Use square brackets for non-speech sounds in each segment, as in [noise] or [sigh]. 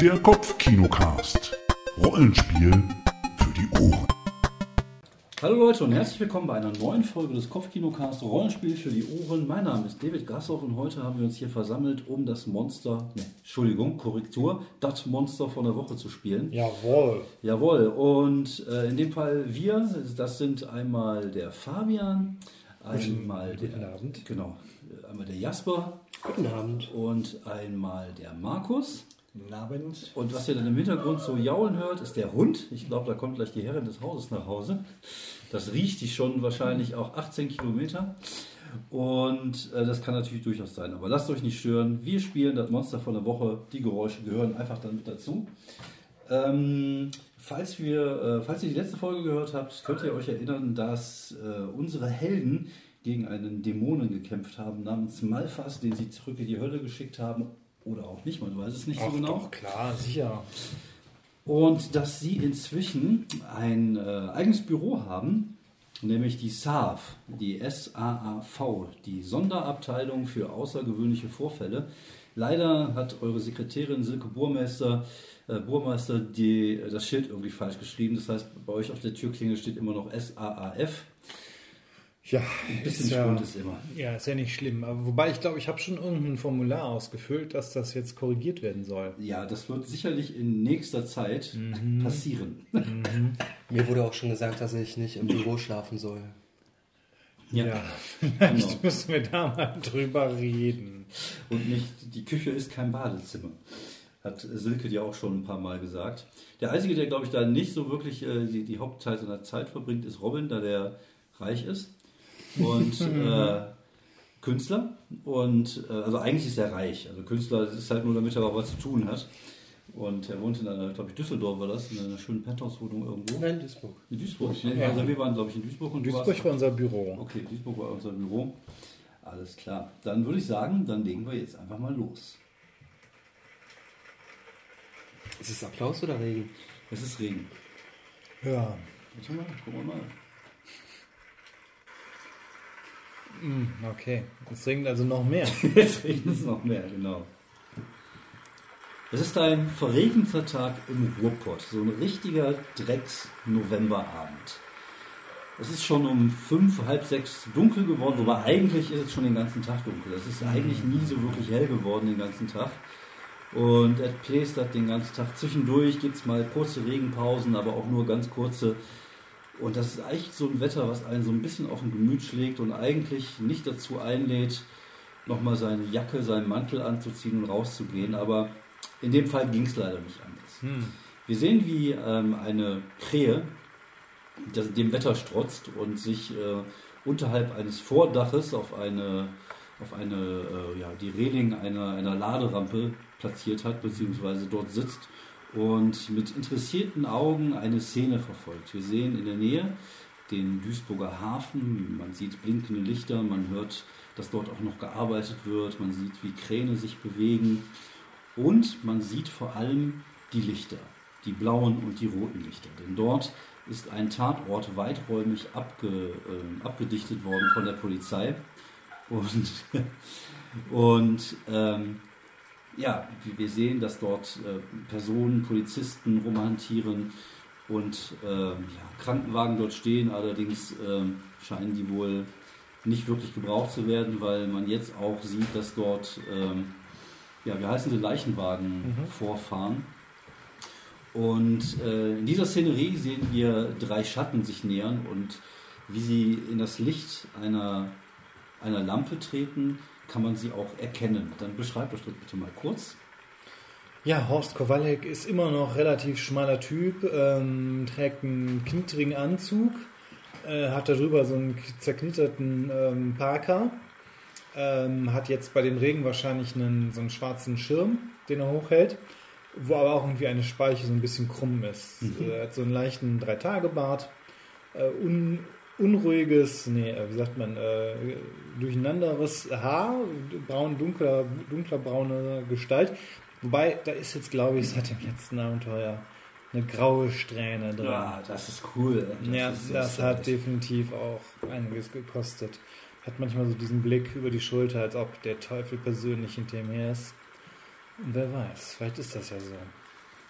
Der Kopfkinocast. Rollenspiel für die Ohren. Hallo Leute und herzlich willkommen bei einer neuen Folge des Kopfkinocast Rollenspiel für die Ohren. Mein Name ist David Grassoff und heute haben wir uns hier versammelt, um das Monster, ne, Entschuldigung, Korrektur, das Monster von der Woche zu spielen. Jawohl. Jawohl, und äh, in dem Fall wir, das sind einmal der Fabian, einmal Guten der, Abend. Genau, einmal der Jasper Guten Abend. und einmal der Markus. Guten Abend. Und was ihr dann im Hintergrund so jaulen hört, ist der Hund. Ich glaube, da kommt gleich die Herrin des Hauses nach Hause. Das riecht die schon wahrscheinlich auch 18 Kilometer. Und äh, das kann natürlich durchaus sein. Aber lasst euch nicht stören. Wir spielen das Monster von der Woche. Die Geräusche gehören einfach dann mit dazu. Ähm, falls, wir, äh, falls ihr die letzte Folge gehört habt, könnt ihr euch erinnern, dass äh, unsere Helden gegen einen Dämonen gekämpft haben namens Malphas, den sie zurück in die Hölle geschickt haben. Oder auch nicht, man weiß es nicht so Ach genau. doch, klar, sicher. Und dass sie inzwischen ein äh, eigenes Büro haben, nämlich die SAAV, die S-A-A-V, die Sonderabteilung für außergewöhnliche Vorfälle. Leider hat eure Sekretärin Silke Burmeister, äh, Burmeister die, äh, das Schild irgendwie falsch geschrieben. Das heißt, bei euch auf der Türklinge steht immer noch S-A-A-F. Ja, Ein bisschen ist ja, ist immer. ja, ist ja nicht schlimm. Aber wobei ich glaube, ich habe schon irgendein Formular ausgefüllt, dass das jetzt korrigiert werden soll. Ja, das wird sicherlich in nächster Zeit passieren. [laughs] Mir wurde auch schon gesagt, dass ich nicht im Büro schlafen soll. Ja, vielleicht Genau. müssen wir da mal drüber reden. Und nicht, die Küche ist kein Badezimmer. Hat Silke dir auch schon ein paar Mal gesagt. Der Einzige, der, glaube ich, da nicht so wirklich äh, die, die Hauptteil seiner Zeit verbringt, ist Robin, da der reich ist. Und [laughs] äh, Künstler. Und äh, also eigentlich ist er reich. Also Künstler ist halt nur, damit er auch was zu tun hat. Und er wohnt in einer, glaube ich, Düsseldorf war das, in einer schönen Penthouse-Wohnung irgendwo. Nein, Duisburg. In Duisburg. Ne? Also wir waren, glaube ich, in Duisburg. Und du Duisburg warst- war unser Büro. Okay, Duisburg war unser Büro. Alles klar. Dann würde ich sagen, dann legen wir jetzt einfach mal los. Ist es Applaus oder Regen? Es ist Regen. Ja, Warte mal, gucken wir mal. hm, okay. Es regnet also noch mehr. [laughs] Jetzt regnet es noch mehr, genau. Es ist ein verregneter Tag im Ruhrpott, so ein richtiger Drecks-Novemberabend. Es ist schon um fünf, halb sechs dunkel geworden, wobei eigentlich ist es schon den ganzen Tag dunkel. Es ist eigentlich nie so wirklich hell geworden den ganzen Tag. Und es plästert den ganzen Tag. Zwischendurch gibt es mal kurze Regenpausen, aber auch nur ganz kurze. Und das ist eigentlich so ein Wetter, was einen so ein bisschen auf den Gemüt schlägt und eigentlich nicht dazu einlädt, nochmal seine Jacke, seinen Mantel anzuziehen und rauszugehen. Aber in dem Fall ging es leider nicht anders. Hm. Wir sehen, wie ähm, eine Krähe das, dem Wetter strotzt und sich äh, unterhalb eines Vordaches auf eine, auf eine äh, ja, die Reling einer, einer Laderampe platziert hat, beziehungsweise dort sitzt und mit interessierten Augen eine Szene verfolgt. Wir sehen in der Nähe den Duisburger Hafen, man sieht blinkende Lichter, man hört, dass dort auch noch gearbeitet wird, man sieht, wie Kräne sich bewegen und man sieht vor allem die Lichter, die blauen und die roten Lichter. Denn dort ist ein Tatort weiträumig abge, ähm, abgedichtet worden von der Polizei. Und, [laughs] und ähm, ja, wir sehen, dass dort äh, Personen, Polizisten rumhantieren und ähm, ja, Krankenwagen dort stehen. Allerdings ähm, scheinen die wohl nicht wirklich gebraucht zu werden, weil man jetzt auch sieht, dass dort, ähm, ja, wie heißen sie, Leichenwagen vorfahren. Und äh, in dieser Szenerie sehen wir drei Schatten sich nähern und wie sie in das Licht einer, einer Lampe treten, kann man sie auch erkennen. Dann beschreibt euch das bitte mal kurz. Ja, Horst Kowalek ist immer noch relativ schmaler Typ, ähm, trägt einen knitrigen Anzug, äh, hat darüber so einen zerknitterten ähm, Parker, ähm, hat jetzt bei dem Regen wahrscheinlich einen, so einen schwarzen Schirm, den er hochhält, wo aber auch irgendwie eine Speiche so ein bisschen krumm ist. Er hat so einen leichten Drei-Tage-Bart, äh, un, unruhiges, nee, äh, wie sagt man, äh, durcheinanderes Haar, braun, dunkler, dunkler braune Gestalt. Wobei, da ist jetzt, glaube ich, seit dem letzten Abenteuer eine graue Strähne drin. Ja, das ist cool. ja, ist das hat definitiv auch einiges gekostet. Hat manchmal so diesen Blick über die Schulter, als ob der Teufel persönlich hinter ihm her ist. Und wer weiß, vielleicht ist das ja so.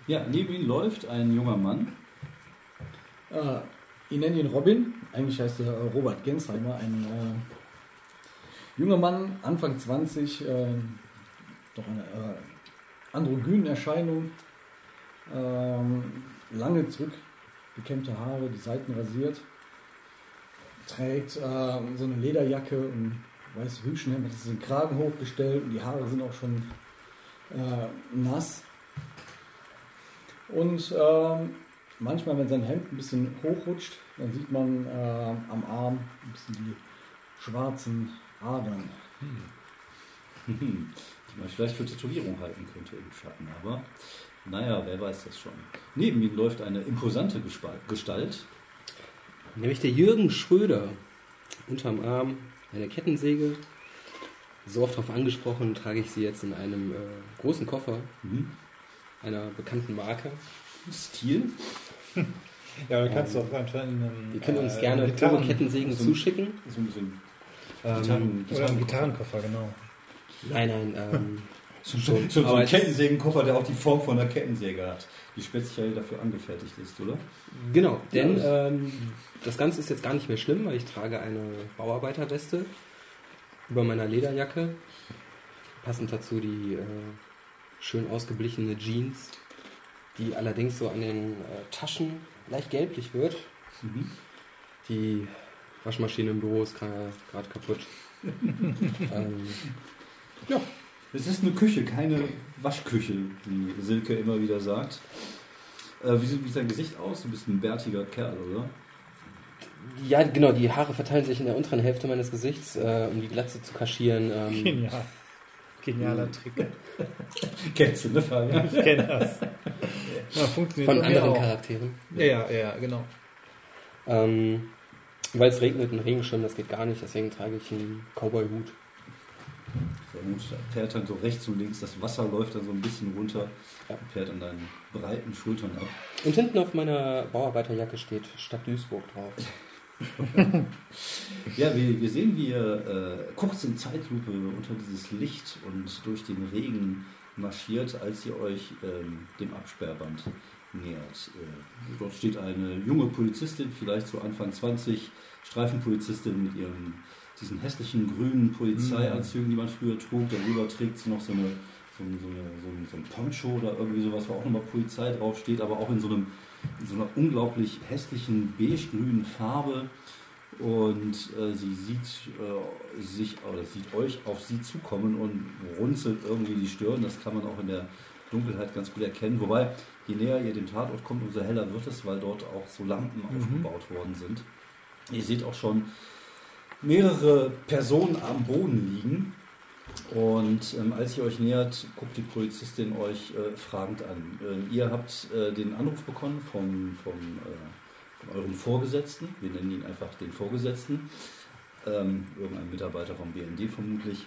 Ja, neben ihm läuft ein junger Mann. Äh, ich nenne ihn Robin. Eigentlich heißt er äh, Robert Gensheimer. Ein äh, junger Mann, Anfang 20, äh, doch eine äh, androgyne Erscheinung. Ähm, lange zurückgekämmte Haare, die Seiten rasiert. Trägt äh, so eine Lederjacke und weiße Hütchenhemd, hat den Kragen hochgestellt und die Haare sind auch schon äh, nass. Und ähm, manchmal, wenn sein Hemd ein bisschen hochrutscht, dann sieht man äh, am Arm ein bisschen die schwarzen Adern. Hm. [laughs] Die man vielleicht für Tätowierung halten könnte im Schatten, aber naja, wer weiß das schon. Neben ihm läuft eine imposante Gestalt. Nämlich der Jürgen Schröder. Unterm Arm eine Kettensäge. So oft darauf angesprochen, trage ich sie jetzt in einem äh, großen Koffer Mhm. einer bekannten Marke. Stil. [laughs] Ja, du kannst doch einfach in einem. Ihr könnt uns äh, gerne Gitarren, Probe-Kettensägen so- zuschicken. So ein bisschen Ähm, Gitarren, Oder einen Gitarrenkoffer, genau. nein, nein, ähm, schon [laughs] so aber ein Kettensägenkoffer, der auch die Form von einer Kettensäge hat, die speziell dafür angefertigt ist, oder? genau. Denn Ja, ähm, das Ganze ist jetzt gar nicht mehr schlimm, weil ich trage eine Bauarbeiterweste über meiner Lederjacke. Passend dazu die äh, schön ausgeblichene Jeans, die allerdings so an den äh, Taschen leicht gelblich wird. Mhm. Die Waschmaschine im Büro ist gerade kaputt. [laughs] ähm, ja, Es ist eine Küche, keine Waschküche, wie Silke immer wieder sagt. Äh, wie sieht dein Gesicht aus? Du bist ein bärtiger Kerl, oder? ja, genau, die Haare verteilen sich in der unteren Hälfte meines Gesichts, äh, um die Glatze zu kaschieren. Ähm, Genial. Genialer Trick. [laughs] Kennst du, ne, Fabian? Ich kenne das. [laughs] Ja, funktioniert von anderen auch. Charakteren. Ja, ja, ja, genau. Ähm, Weil es regnet, ein Regenschirm, das geht gar nicht, deswegen trage ich einen Cowboy-Hut. Der Hut fährt dann so rechts und links, das Wasser läuft dann so ein bisschen runter, Ja. fährt an deinen breiten Schultern ab. Und hinten auf meiner Bauarbeiterjacke steht Stadt Duisburg drauf. [laughs] Ja, wir, wir sehen, wie ihr äh, kurz in Zeitlupe unter dieses Licht und durch den Regen marschiert, als ihr euch ähm, dem Absperrband nähert. Äh, dort steht eine junge Polizistin, vielleicht so Anfang 20, Streifenpolizistin mit ihren diesen hässlichen grünen Polizeianzügen, die man früher trug. Darüber trägt sie noch so, eine, so, so, so, so ein Poncho oder irgendwie sowas, wo auch nochmal Polizei draufsteht, aber auch in so, einem, in so einer unglaublich hässlichen beige-grünen Farbe und äh, sie sieht äh, sich oder sieht euch auf sie zukommen und runzelt irgendwie die Stirn. Das kann man auch in der Dunkelheit ganz gut erkennen. Wobei, je näher ihr dem Tatort kommt, umso heller wird es, weil dort auch so Lampen aufgebaut worden sind. Ihr seht auch schon mehrere Personen am Boden liegen. Und ähm, als ihr euch nähert, guckt die Polizistin euch äh, fragend an. Ähm, ihr habt äh, den Anruf bekommen vom, vom äh, von eurem Vorgesetzten, wir nennen ihn einfach den Vorgesetzten, ähm, irgendein Mitarbeiter vom BND vermutlich.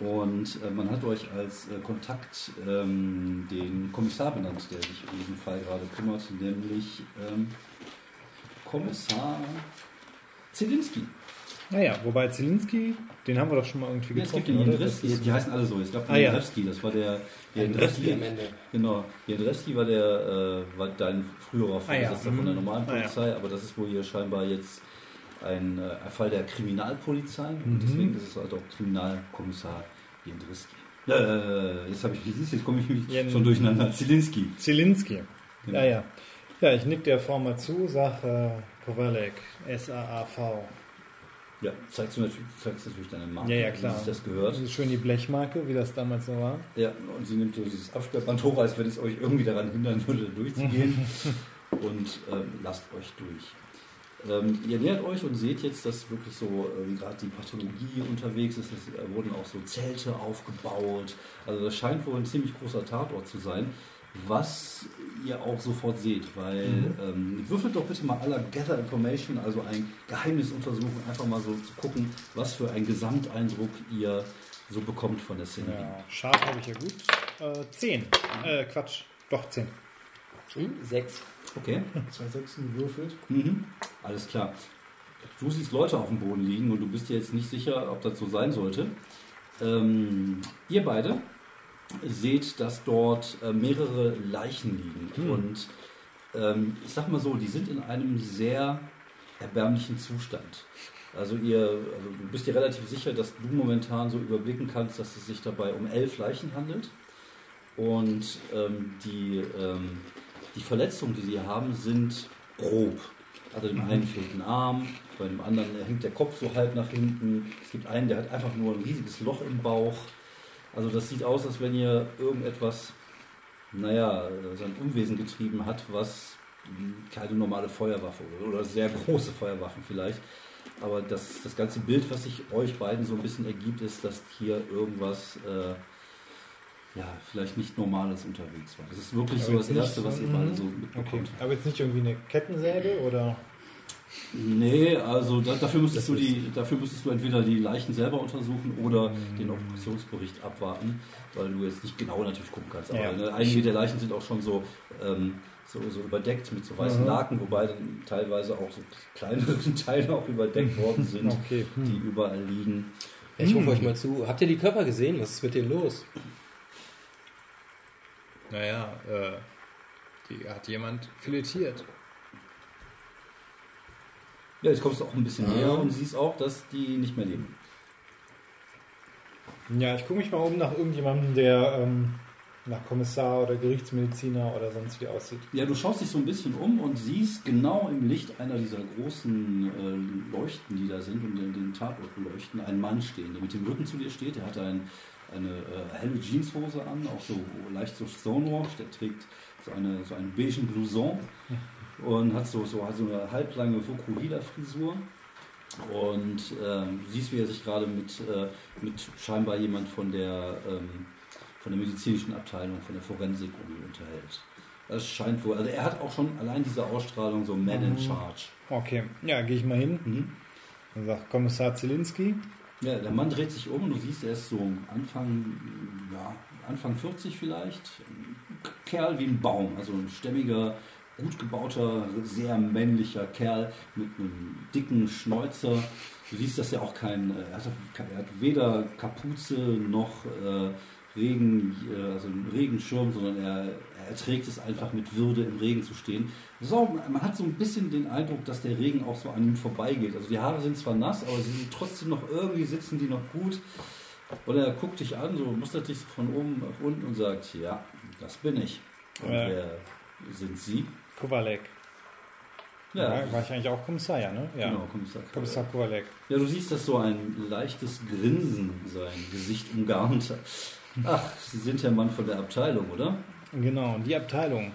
Und äh, man hat euch als äh, Kontakt ähm, den Kommissar benannt, der sich um diesen Fall gerade kümmert, nämlich ähm, Kommissar Zielinski. Naja, wobei Zielinski, den haben wir doch schon mal irgendwie Ja, es gibt getroffen, Jendreski, ist- die heißen alle so. Ich glaube, Ah, ja. Jendreski, das war der Jendreski am Ende. Genau, Jendreski war der äh, war dein früherer Ah, ja. Von der Mhm. normalen Ah, ja. Polizei, aber das ist wohl hier scheinbar jetzt ein äh, Fall der Kriminalpolizei Mhm. und deswegen ist es halt auch Kriminalkommissar Jendreski. Äh, jetzt habe ich du, jetzt komme ich mich Jen- schon durcheinander. Zielinski. Zielinski. Genau. Ja, ja. Ja, ich nick der Frau mal zu, sag äh, Kowalek, S-A-A-V. Ja, zeigst du natürlich, zeigst natürlich deine Marke, Ja, ja, klar. wie sich das gehört. Das ist schön die Blechmarke, wie das damals so war. Ja, und sie nimmt so dieses Absperrband hoch, als wenn es euch irgendwie daran hindern würde, durchzugehen. [laughs] und ähm, lasst euch durch. Ähm, ihr nähert euch und seht jetzt, dass wirklich so, äh, wie gerade die Pathologie unterwegs ist, es äh, wurden auch so Zelte aufgebaut. Also das scheint wohl ein ziemlich großer Tatort zu sein, was ihr auch sofort seht, weil ähm, würfelt doch bitte mal aller Gather Information, also ein Geheimnis untersuchen, einfach mal so zu gucken, was für einen Gesamteindruck ihr so bekommt von der Szenerie. Ja, Schad habe ich ja gut. Äh, zehn. Äh, Quatsch. Doch, zehn. Hm, sechs. Okay. [laughs] Zwei Sechsen gewürfelt. Mhm. Alles klar. Du siehst Leute auf dem Boden liegen und du bist dir jetzt nicht sicher, ob das so sein sollte. Ähm, ihr beide seht, dass dort äh, mehrere Leichen liegen. Und ähm, ich sag mal so, die sind in einem sehr erbärmlichen Zustand. Also ihr, also du bist dir relativ sicher, dass du momentan so überblicken kannst, dass es sich dabei um elf Leichen handelt. Und ähm, die, ähm, die Verletzungen, die sie haben, sind grob. Also dem einen fehlt ein Arm, bei dem anderen hängt der Kopf so halb nach hinten. Es gibt einen, der hat einfach nur ein riesiges Loch im Bauch. Also das sieht aus, als wenn ihr irgendetwas, naja, sein Unwesen getrieben hat, was keine normale Feuerwaffe oder, sehr große Feuerwaffen vielleicht. Aber das, das ganze Bild, was sich euch beiden so ein bisschen ergibt, ist, dass hier irgendwas, äh, ja, vielleicht nicht Normales unterwegs war. Das ist wirklich Aber so das Erste, was ihr beide mhm. so Okay. mitbekommt. Aber jetzt nicht irgendwie eine Kettensäge oder. Nee, also da, dafür, müsstest du die, dafür müsstest du entweder die Leichen selber untersuchen oder Mhm. den Obduktionsbericht abwarten, weil du jetzt nicht genau natürlich gucken kannst. Aber Ja. ne, einige der Leichen sind auch schon so, ähm, so, so überdeckt mit so weißen Mhm. Laken, wobei dann teilweise auch so kleinere [laughs] Teile auch überdeckt worden sind, Okay. hm. die überall liegen. Ich rufe Hm. euch mal zu. Habt ihr die Körper gesehen? Was ist mit denen los? Naja, äh, die hat jemand filetiert. Ja, jetzt kommst du auch ein bisschen näher und siehst auch, dass die nicht mehr leben. Ja, ich gucke mich mal um nach irgendjemandem, der ähm, nach Kommissar oder Gerichtsmediziner oder sonst wie aussieht. Ja, du schaust dich so ein bisschen um und siehst genau im Licht einer dieser großen äh, Leuchten, die da sind und den, den Tatort beleuchten, einen Mann stehen, der mit dem Rücken zu dir steht. Der hat ein, eine äh, helle Jeanshose an, auch so leicht so Stonewash. Der trägt so, eine, so einen beigen Blouson und hat so, so, hat so eine halblange Vokuhila-Frisur. Und ähm, du siehst, wie er sich gerade mit, äh, mit scheinbar jemand von der, ähm, von der medizinischen Abteilung, von der Forensik-Uni unterhält. Das scheint wohl, also er hat auch schon allein diese Ausstrahlung so Man in Mhm. Charge. Okay, ja, gehe ich mal hin Mhm. und sage Kommissar Zielinski. Ja, der Mann dreht sich um und du siehst, er ist so Anfang, ja, Anfang 40 vielleicht. Ein Kerl wie ein Baum, also ein stämmiger, gut gebauter, sehr männlicher Kerl mit einem dicken Schnäuzer. Du siehst, dass er auch kein, äh, er hat, er hat weder Kapuze noch äh, Regen, äh, also einen Regenschirm, sondern er, er trägt es einfach mit Würde im Regen zu stehen. Auch, man hat so ein bisschen den Eindruck, dass der Regen auch so an ihm vorbeigeht. Also die Haare sind zwar nass, aber sie sind trotzdem noch irgendwie sitzen die noch gut. Und er guckt dich an, so mustert dich von oben nach unten und sagt, ja, das bin ich. Und Ja. wer sind Sie? Kowalek. Ja, war ich eigentlich auch Kommissar, ja, ne? Ja. Genau, Kommissar. Kommissar Kowalek. Ja, du siehst, dass so ein leichtes Grinsen sein Gesicht umgarnt hat. Ach, Sie sind der Mann von der Abteilung, oder? Genau, die Abteilung.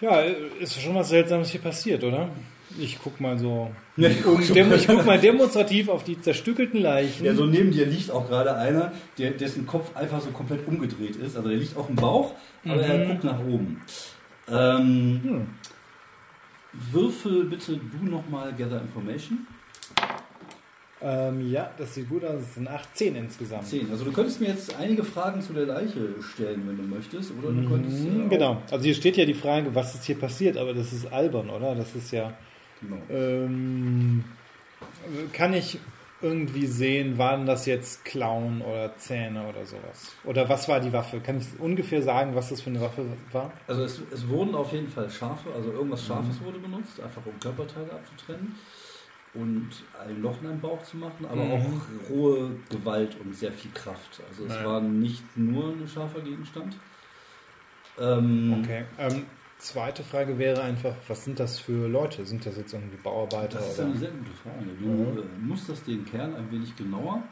Ja, ist schon was Seltsames hier passiert, oder? Ich guck mal so. [laughs] Ja, Um, dem, ich guck mal demonstrativ auf die zerstückelten Leichen. Ja, so neben dir liegt auch gerade einer, der, dessen Kopf einfach so komplett umgedreht ist. Also der liegt auf dem Bauch, aber er Mhm. guckt nach oben. Ähm, Hm. Würfel bitte du nochmal Gather Information. Ähm, ja, das sieht gut aus. Es sind 18 insgesamt. 10. Also du könntest mir jetzt einige Fragen zu der Leiche stellen, wenn du möchtest. Oder du könntest. Mhm, äh, auch- genau. Also hier steht ja die Frage, was ist hier passiert, aber das ist albern, oder? Das ist ja. genau. Ähm, kann ich irgendwie sehen, waren das jetzt Klauen oder Zähne oder sowas? Oder was war die Waffe? Kann ich ungefähr sagen, was das für eine Waffe war? Also es, es wurden auf jeden Fall Schafe, also irgendwas Scharfes wurde benutzt, einfach um Körperteile abzutrennen und ein Loch in einen Bauch zu machen, aber Mhm. auch rohe Gewalt und sehr viel Kraft. Also es Ja. war nicht nur ein scharfer Gegenstand. Ähm, Okay. Ähm, zweite Frage wäre einfach, was sind das für Leute? Sind das jetzt irgendwie Bauarbeiter? Das ist oder? eine sehr gute Frage. Du Mhm. musterst den Kern ein wenig genauer.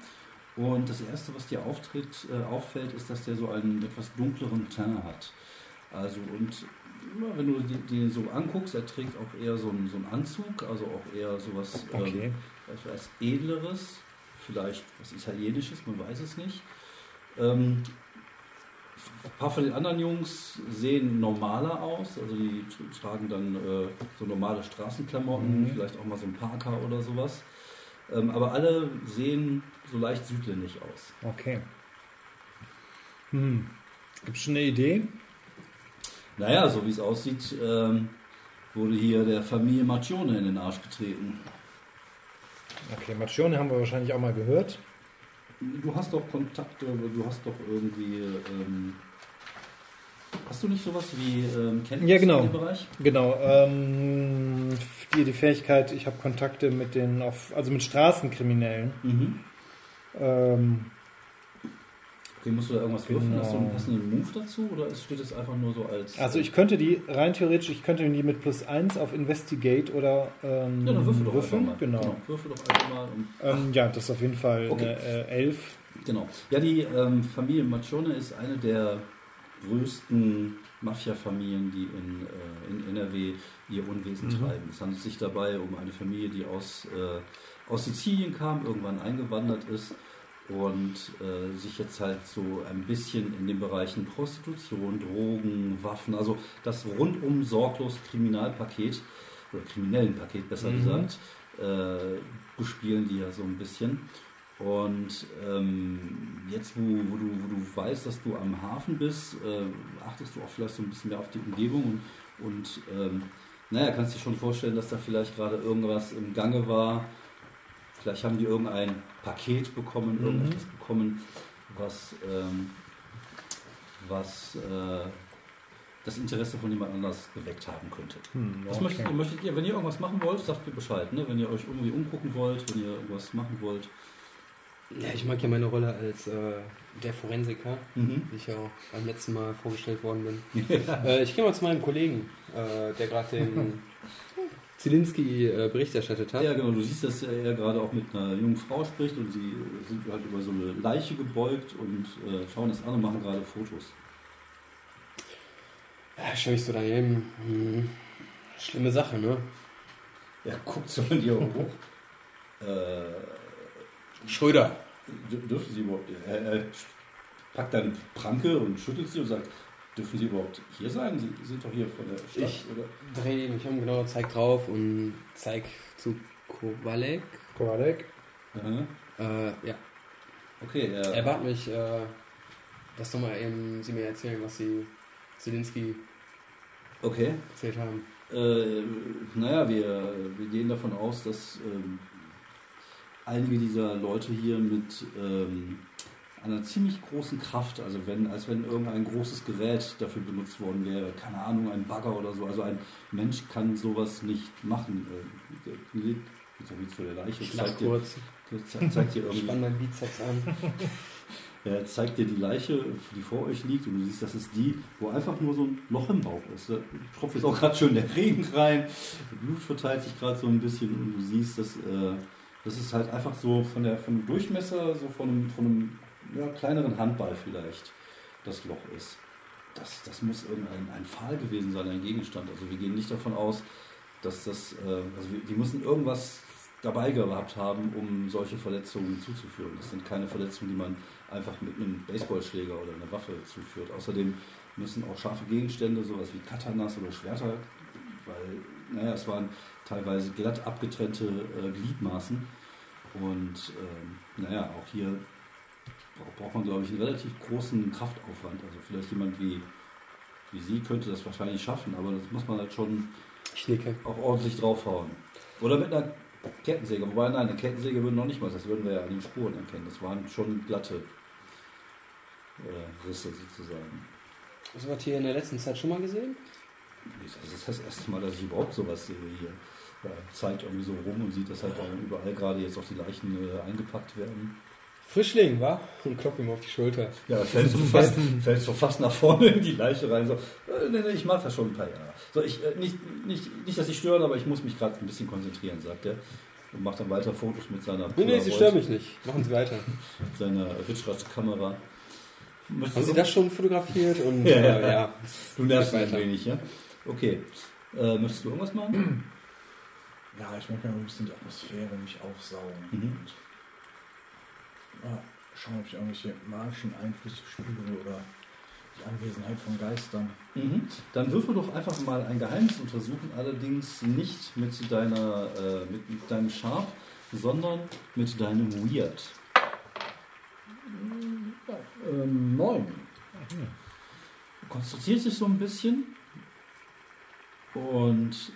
Und das Erste, was dir auftritt, äh, auffällt, ist, dass der so einen etwas dunkleren Teint hat. Also, und ja, wenn du den, den so anguckst, er trägt auch eher so einen, so einen Anzug, also auch eher sowas Okay. ähm, etwas Edleres, vielleicht was Italienisches, man weiß es nicht. Ähm, ein paar von den anderen Jungs sehen normaler aus, also die tr- tragen dann äh, so normale Straßenklamotten, Mhm. vielleicht auch mal so ein Parker oder sowas. Ähm, aber alle sehen so leicht südländisch aus. Okay. Hm. Gibt es schon eine Idee? Naja, so wie es aussieht, ähm, wurde hier der Familie Marcione in den Arsch getreten. Okay, Macione haben wir wahrscheinlich auch mal gehört. Du hast doch Kontakte, du hast doch irgendwie. Ähm, hast du nicht sowas wie ähm, Kenntnis Ja, genau. in dem Bereich? Genau. Ähm, die, die Fähigkeit, ich habe Kontakte mit den, auf, also mit Straßenkriminellen. Mhm. Ähm, Okay, musst du da irgendwas würfeln? Genau. Hast, du, hast du einen Move dazu oder steht es einfach nur so als. also ich könnte die rein theoretisch, ich könnte die mit plus 1 auf Investigate oder ähm, Ja, dann würfel doch würfeln. einfach mal. Genau. Würfel doch einfach mal. Ähm, ja, das ist auf jeden Fall Okay. eine äh, 11. genau. Ja, die ähm, Familie Macione ist eine der größten Mafia-Familien, die in, äh, in NRW ihr Unwesen Mhm. treiben. Es handelt sich dabei um eine Familie, die aus, äh, aus Sizilien kam, irgendwann eingewandert ist und äh, sich jetzt halt so ein bisschen in den Bereichen Prostitution, Drogen, Waffen, also das rundum sorglos Kriminalpaket oder kriminellen Paket besser Mhm. gesagt, äh, bespielen die ja so ein bisschen. Und ähm, jetzt, wo, wo, du, wo du weißt, dass du am Hafen bist, äh, achtest du auch vielleicht so ein bisschen mehr auf die Umgebung und, und ähm, naja, kannst dir schon vorstellen, dass da vielleicht gerade irgendwas im Gange war. Vielleicht haben die irgendein Paket bekommen, Mhm. irgendetwas bekommen, was, ähm, was äh, das Interesse von jemand anders geweckt haben könnte. Hm, Was okay. möchtet, ihr, möchtet ihr, wenn ihr irgendwas machen wollt, sagt mir Bescheid. Ne? Wenn ihr euch irgendwie umgucken wollt, wenn ihr irgendwas machen wollt. Ja, ich mag ja meine Rolle als äh, der Forensiker, Mhm. wie ich ja auch beim letzten Mal vorgestellt worden bin. [laughs] Äh, ich gehe mal zu meinem Kollegen, äh, der gerade den [laughs] Zielinski äh, Bericht erstattet hat. Ja, genau. Du siehst, dass er gerade auch mit einer jungen Frau spricht und sie sind halt über so eine Leiche gebeugt und äh, schauen das an und machen gerade Fotos. Ja, schau ich so daneben. Hm. Schlimme Sache, ne? Er [laughs] guckt so in die Augen hoch. [laughs] Äh, Schröder. dür- dürfen Sie überhaupt. Er, er packt eine Pranke und schüttelt sie und sagt: Dürfen Sie überhaupt hier sein? Sie sind doch hier von der Stadt, Ich- oder? Dreh mich um, genau, zeig drauf und zeig zu Kowalek. Kowalek. Aha. Äh, ja. Okay, er, Er bat mich, äh, dass doch mal eben Sie mir erzählen, was Sie Zielinski okay. erzählt haben. Äh, naja, wir, wir gehen davon aus, dass ähm, einige dieser Leute hier mit ähm, einer ziemlich großen Kraft, also wenn, als wenn irgendein großes Gerät dafür benutzt worden wäre, keine Ahnung, ein Bagger oder so, also ein Mensch kann sowas nicht machen. Äh, jetzt auch zu der Leiche, Ich zeigt dir, zeigt dir [laughs] irgendwie spann meinen Bizeps an. [laughs] er zeigt dir die Leiche, die vor euch liegt, und du siehst, das ist die, wo einfach nur so ein Loch im Bauch ist. Da tropft jetzt auch gerade schön der Regen rein, Blut verteilt sich gerade so ein bisschen und du siehst, dass äh, das ist halt einfach so von der, vom Durchmesser, so von einem, von einem ja, kleineren Handball vielleicht, das Loch ist. Das, das muss irgendein ein Pfahl gewesen sein, ein Gegenstand. Also wir gehen nicht davon aus, dass das, äh, also wir, die müssen irgendwas dabei gehabt haben, um solche Verletzungen zuzuführen. Das sind keine Verletzungen, die man einfach mit einem Baseballschläger oder einer Waffe zuführt. Außerdem müssen auch scharfe Gegenstände, sowas wie Katanas oder Schwerter, weil, naja, es waren teilweise glatt abgetrennte äh, Gliedmaßen. Und ähm, naja, auch hier braucht man, glaube ich, einen relativ großen Kraftaufwand. Also vielleicht jemand wie, wie Sie könnte das wahrscheinlich schaffen, aber das muss man halt schon auch ordentlich draufhauen. Oder mit einer Kettensäge. Wobei, nein, eine Kettensäge würden noch nicht mal, das würden wir ja an den Spuren erkennen. Das waren schon glatte äh, Risse sozusagen. Hast du was hier in der letzten Zeit schon mal gesehen? Das ist das erste Mal, dass ich überhaupt sowas sehe hier. Ja, zeigt irgendwie so rum und sieht, dass halt auch überall gerade jetzt auch die Leichen äh, eingepackt werden. Frischling, wa? Und klopf ihm auf die Schulter. Ja, fällst du fast, fällst du fast nach vorne in die Leiche rein. So, äh, nee, nee, ich mache das schon ein paar Jahre. So, ich, äh, nicht, nicht, nicht, dass ich störe, aber ich muss mich gerade ein bisschen konzentrieren, sagt er. Und macht dann weiter Fotos mit seiner Nee, nee, Sie stören mich nicht. Machen Sie weiter. mit seiner Ritschratsch-Kamera. Haben Sie das schon fotografiert? Und [laughs] Ja, äh, ja, ja. ja. Du nervst mich ein wenig, ja? Okay. Äh, möchtest du irgendwas machen? Ja, ich möchte mal ein bisschen die Atmosphäre mich aufsaugen. Mhm. Und, ja, schauen, ob ich irgendwelche magischen Einflüsse spüre oder die Anwesenheit von Geistern. Mhm. Dann würfel doch einfach mal ein Geheimnis untersuchen, allerdings nicht mit, deiner, äh, mit, mit deinem Sharp, sondern mit deinem Weird. Ähm, neun. konzentriert sich so ein bisschen und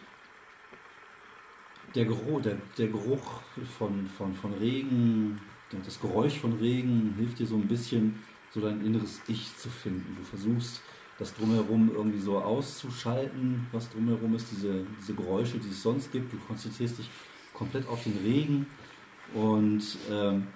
der Geruch, der, der Geruch von, von, von Regen, das Geräusch von Regen hilft dir so ein bisschen, so dein inneres Ich zu finden. Du versuchst das drumherum irgendwie so auszuschalten, was drumherum ist, diese, diese Geräusche, die es sonst gibt. Du konzentrierst dich komplett auf den Regen und ähm,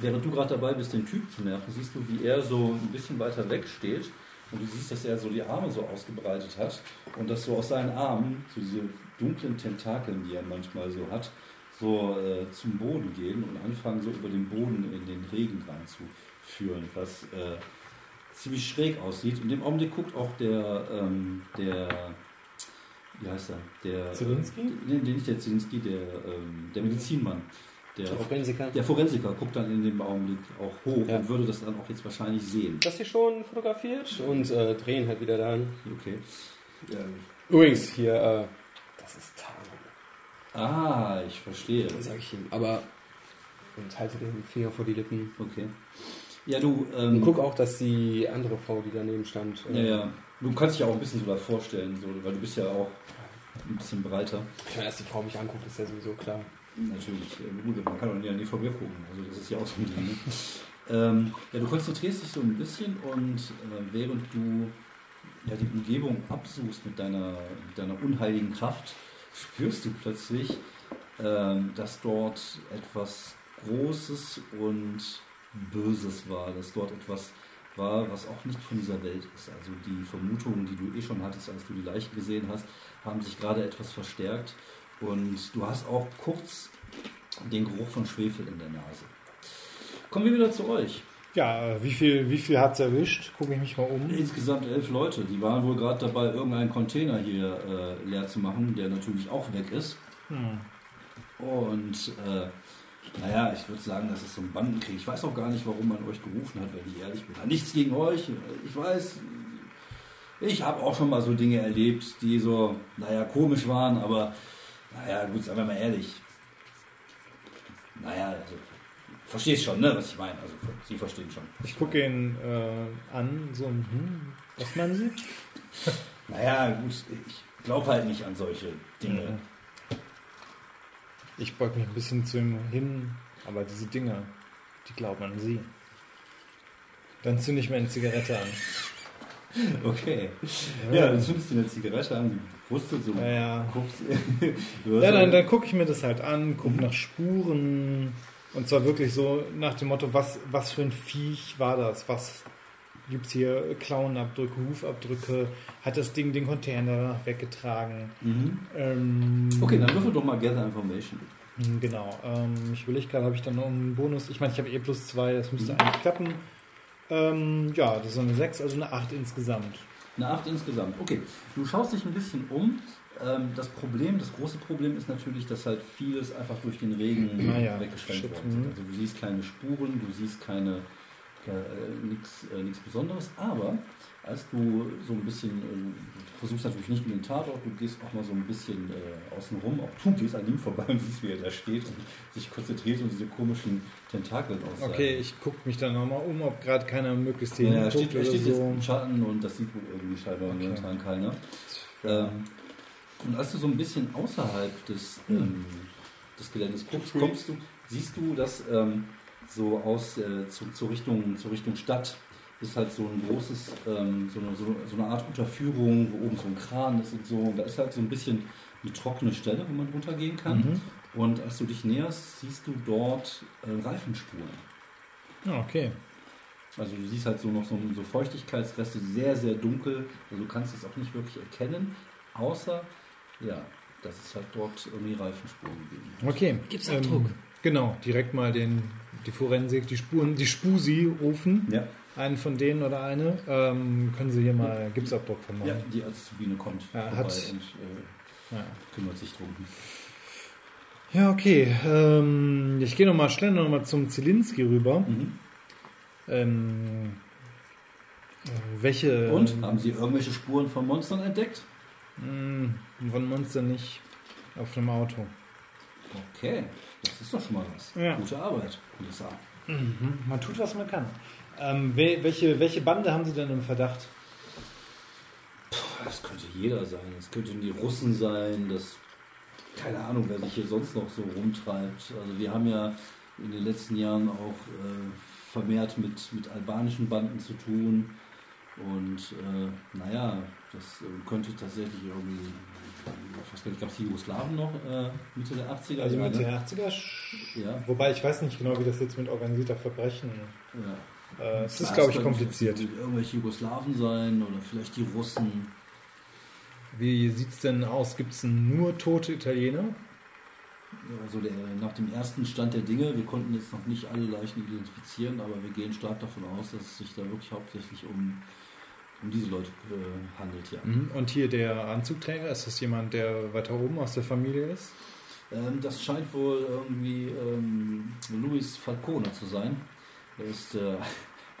während du gerade dabei bist, den Typ zu nerven, siehst du, wie er so ein bisschen weiter weg steht und du siehst, dass er so die Arme so ausgebreitet hat und dass so aus seinen Armen, so diese dunklen Tentakeln, die er manchmal so hat, so äh, zum Boden gehen und anfangen so über den Boden in den Regen reinzuführen, was äh, ziemlich schräg aussieht. In dem Augenblick guckt auch der, ähm, der wie heißt er? Der, Zielinski? Äh, nee, nicht der Zielinski, der, ähm, der Medizinmann. Der, Der Forensiker. der Forensiker guckt dann in dem Augenblick auch hoch Ja. und würde das dann auch jetzt wahrscheinlich sehen. Das hier schon fotografiert und äh, drehen halt wieder dann. Okay. Übrigens hier, äh, das ist Tarnung, Ah, ich verstehe. sag ich ihm. Aber und halte den Finger vor die Lippen. Okay. Ja, du, Und ähm, guck auch, dass die andere Frau, die daneben stand, ja, äh, ja. Du kannst dich auch ein bisschen so da vorstellen, so, weil du bist ja auch ein bisschen breiter. ich meine, dass die Frau mich anguckt, ist ja sowieso klar. Natürlich, äh, gut, man kann auch nicht an die vorbei gucken. Also das ist ja auch so ein Ding. Ne? [laughs] ähm, ja, du konzentrierst dich so ein bisschen und äh, während du ja, die Umgebung absuchst mit deiner, mit deiner unheiligen Kraft, spürst du plötzlich, ähm, dass dort etwas Großes und Böses war, dass dort etwas war, was auch nicht von dieser Welt ist. Also die Vermutungen, die du eh schon hattest, als du die Leichen gesehen hast, haben sich gerade etwas verstärkt und du hast auch kurz den Geruch von Schwefel in der Nase. Kommen wir wieder zu euch. Ja, äh, wie viel, wie viel hat es erwischt? Gucke ich mich mal um. Insgesamt elf Leute. Die waren wohl gerade dabei, irgendeinen Container hier äh, leer zu machen, der natürlich auch weg ist. Hm. Und äh, naja, ich würde sagen, das ist so ein Bandenkrieg. Ich weiß auch gar nicht, warum man euch gerufen hat, wenn ich ehrlich bin. Nichts gegen euch. Ich weiß, ich habe auch schon mal so Dinge erlebt, die so, naja, komisch waren, aber naja, gut, sagen wir mal ehrlich. Naja, also, verstehst schon, ne, was ich meine. Also, Sie verstehen schon. Ich gucke ihn äh, an, so, hm, was meinen Sie? [laughs] Naja, gut, ich glaube halt nicht an solche Dinge. Ich beug mich ein bisschen zu ihm hin, aber diese Dinge, die glauben an Sie. Dann zünde ich mir eine Zigarette an. [laughs] Okay. Ja, dann zündest du eine Zigarette an, die wusstest so. Ja, ja. Guckst, [laughs] Ja, dann, so- dann gucke ich mir das halt an, gucke nach Spuren. Und zwar wirklich so nach dem Motto, was, was für ein Viech war das? Was gibt es hier? Klauenabdrücke, Hufabdrücke? Hat das Ding den Container danach weggetragen? Mhm. Ähm, Okay, dann würfel doch mal Gather Information. hm, Genau. Ähm, ich will gerade, habe ich dann noch einen Bonus. Ich meine, ich habe eh plus 2, das müsste Mhm. eigentlich klappen. Ähm, ja, das ist eine 6, also eine 8 insgesamt. Eine 8 insgesamt. Okay, du schaust dich ein bisschen um. Ähm, das Problem, das große Problem ist natürlich, dass halt vieles einfach durch den Regen [clears throat] Ah ja, weggeschwemmt mhm. Also du siehst keine Spuren, du siehst keine, äh, nichts äh, Besonderes, aber als du so ein bisschen, äh, du versuchst natürlich nicht in den Tatort, du gehst auch mal so ein bisschen äh, außen rum, auch du gehst an ihm vorbei und siehst, wie er da steht und sich konzentriert und diese komischen Tentakeln aus Okay, ich gucke mich dann nochmal um, ob gerade keiner möglichst ja, hin er steht, er oder steht jetzt so. im Schatten und das sieht wohl irgendwie scheinbar Okay. momentan keiner. Ähm, und als du so ein bisschen außerhalb des, ähm, des Geländes guckst, kommst du, siehst du, dass ähm, so aus äh, zu, zur, Richtung, zur Richtung Stadt ist halt so ein großes, ähm, so, eine, so, so eine Art Unterführung, wo oben so ein Kran ist und so. Und da ist halt so ein bisschen eine trockene Stelle, wo man runtergehen kann. Mhm. Und als du dich näherst, siehst du dort äh, Reifenspuren. Ah, okay. Also du siehst halt so noch so, so Feuchtigkeitsreste, sehr, sehr dunkel. Also du kannst es auch nicht wirklich erkennen, außer, ja, dass es halt dort irgendwie Reifenspuren gegeben. Okay. Gipsabdruck. Ähm, genau, direkt mal den, die Forensik, die Spuren, die Spusi rufen. Ja, Einen von denen oder eine. Ähm, können Sie hier mal Gipsabdruck von machen? ja die Azubine kommt Ja, vorbei hat- und äh, Ja. kümmert sich drum. Ja, okay. Ähm, ich gehe nochmal schnell noch mal zum Zielinski rüber. Mhm. Ähm, äh, welche. Und, haben Sie irgendwelche Spuren von Monstern entdeckt? Mh, von Monster nicht auf einem Auto. Okay, das ist doch schon mal was. Ja. Gute Arbeit, Kommissar. Mhm. Man tut, was man kann. Ähm, wel- welche, welche Bande haben Sie denn im Verdacht? Das könnte jeder sein. Das könnten die Russen sein. Das keine Ahnung, wer sich hier sonst noch so rumtreibt. Also wir haben ja in den letzten Jahren auch äh, vermehrt mit, mit albanischen Banden zu tun. Und äh, naja, das äh, könnte tatsächlich irgendwie, ich weiß gar nicht, gab es die Jugoslawen noch äh, Mitte der 80er? Also Mitte der 80er. sch- Ja. Wobei ich weiß nicht genau, wie das jetzt mit organisierter Verbrechen. Ja. Äh, es ist, glaube ich, kompliziert. Irgendwelche Jugoslawen sein oder vielleicht die Russen. Wie sieht es denn aus? Gibt es nur tote Italiener? Also der, nach dem ersten Stand der Dinge, wir konnten jetzt noch nicht alle Leichen identifizieren, aber wir gehen stark davon aus, dass es sich da wirklich hauptsächlich um, um diese Leute äh, handelt, ja. Mhm. Und hier der Anzugträger, ist das jemand, der weiter oben aus der Familie ist? Ähm, das scheint wohl irgendwie ähm, Luis Falcone zu sein. Er ist äh,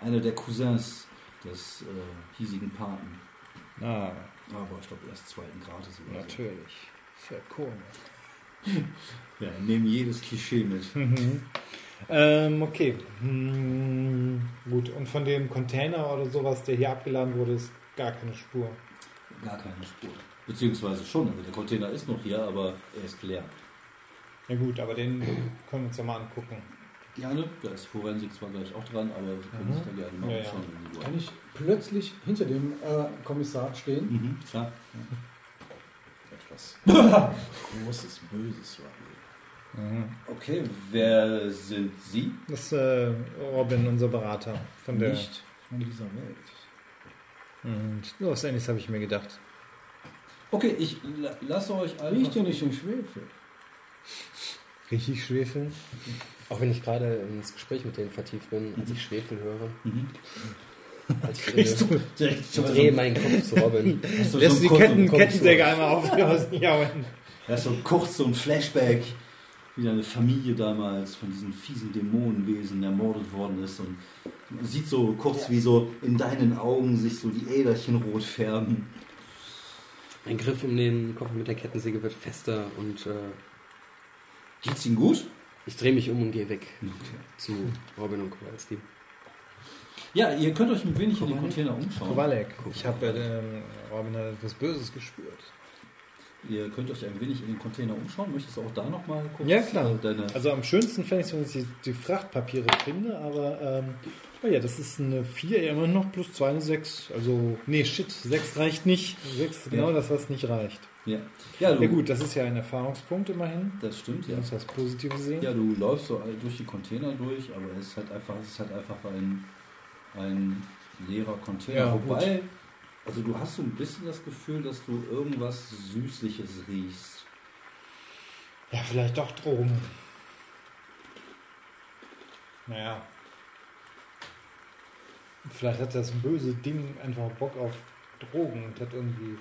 [laughs] einer der Cousins des äh, hiesigen Paten. Ah, Aber ich glaube erst zweiten Grades oder so. natürlich. Falcone. [laughs] Ja, nehmen jedes Klischee mit. Mhm. Ähm, okay. Hm, gut, und von dem Container oder sowas, der hier abgeladen wurde, ist gar keine Spur. Gar keine Spur. Beziehungsweise schon, also der Container ist noch hier, aber er ist leer. Ja gut, aber den können wir uns ja mal angucken. Gerne, da ist Forensik zwar gleich auch dran, aber wir können Mhm. sich da gerne mal Ja, ja. anschauen, wollen. Kann ich plötzlich hinter dem äh, Kommissar stehen? Mhm, klar. [laughs] Etwas Großes, Böses war. Mhm. Okay, wer sind Sie? Das ist äh, Robin, unser Berater von der. Nicht von dieser Welt. Mhm. Los, Ennis habe ich mir gedacht. Okay, ich la lasse euch Riecht einfach... ja nicht in Schwefel. Richtig Schwefel. Auch wenn ich gerade ins Gespräch mit denen vertieft bin, als ich Schwefel höre, Mhm. als ich [laughs] Kriegst du, Direkt ich drehe meinen Kopf zu Robin. [laughs] Lässt so die Ketten, Kettensäge so. einmal aufjauen. Ja, so kurz so ein Flashback, wie deine Familie damals von diesen fiesen Dämonenwesen ermordet worden ist und man sieht so kurz, wie so in deinen Augen sich so die Äderchen rot färben. Mein Griff um den Koffer mit der Kettensäge wird fester und äh, Geht's Ihnen gut? ich drehe mich um und gehe weg Okay. zu Robin und Kowalski. Ja, ihr könnt euch ein wenig in den Kowalek? Container umschauen. Kowalek. Ich habe ähm, Robin hat etwas Böses gespürt. Ihr könnt euch ein wenig in den Container umschauen. Möchtest du auch da nochmal kurz Ja, klar. Also am schönsten fände ich es, wenn ich die, die Frachtpapiere finde, aber ähm, oh ja, das ist eine 4, ja, immer noch plus 2, eine 6. Also, nee, shit, 6 reicht nicht. 6 ist genau das, was nicht reicht. Ja, ja, du, Ja gut, das ist ja ein Erfahrungspunkt immerhin. das stimmt, Du ja. musst das Positive sehen. Ja, du läufst so durch die Container durch, aber es ist halt einfach, es ist halt einfach ein, ein leerer Container. Ja, Wobei, also du hast so ein bisschen das Gefühl, dass du irgendwas Süßliches riechst. Ja, vielleicht doch Drogen. Naja. Vielleicht hat das böse Ding einfach Bock auf Drogen und hat irgendwie.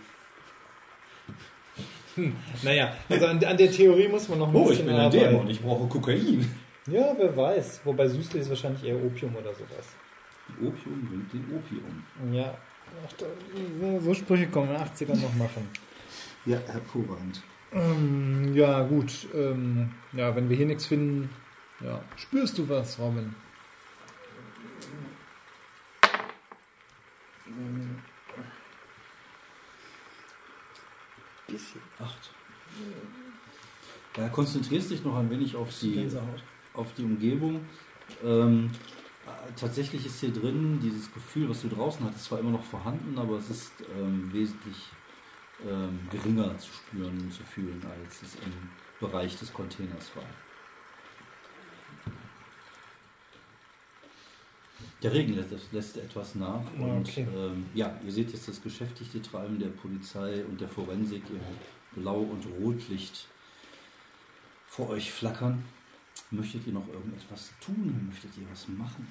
Hm, [laughs] naja, also an, an der Theorie muss man noch ein bisschen arbeiten. ich brauche Kokain. Ja, wer weiß. Wobei süßlich ist wahrscheinlich eher Opium oder sowas. Opium bringt den Opium. Ja. Ach, da, so, so Sprüche kommen in den 80ern noch machen. Ja, hervorragend. Ähm, ja, gut. Ähm, ja, wenn wir hier nichts finden, ja. Spürst du was, Robin? Bisschen. Acht. Da konzentrierst dich noch ein wenig auf die, auf die Umgebung. Ähm, äh, tatsächlich ist hier drin dieses Gefühl, was du draußen hattest, zwar immer noch vorhanden, aber es ist ähm, wesentlich ähm, geringer zu spüren und zu fühlen, als es im Bereich des Containers war. Der Regen lässt, lässt etwas nach und okay. ähm, ja, ihr seht jetzt das geschäftigte Treiben der Polizei und der Forensik im Blau- und Rotlicht vor euch flackern. Möchtet ihr noch irgendetwas tun? Möchtet ihr was machen?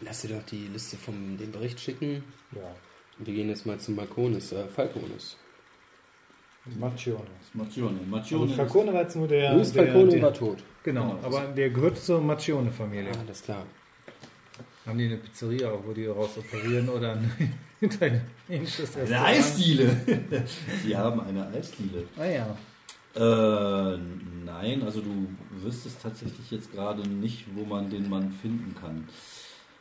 Lass dir doch die Liste von dem Bericht schicken. Ja. Und wir gehen jetzt mal zum Balkonis, äh, Falconis. Marcione. Das Marcione. Also Marcione Falcone war jetzt nur der. Luis der, Falcone der, war tot. Genau, Genau. aber der gehört zur Marcione-Familie. Ja, alles klar. Haben die eine Pizzeria, auch, wo die raus operieren oder ein [laughs] italienisches Eine? Eisdiele! [laughs] Sie haben eine Eisdiele. Ah ja. Äh, nein, also du wüsstest tatsächlich jetzt gerade nicht, wo man den Mann finden kann.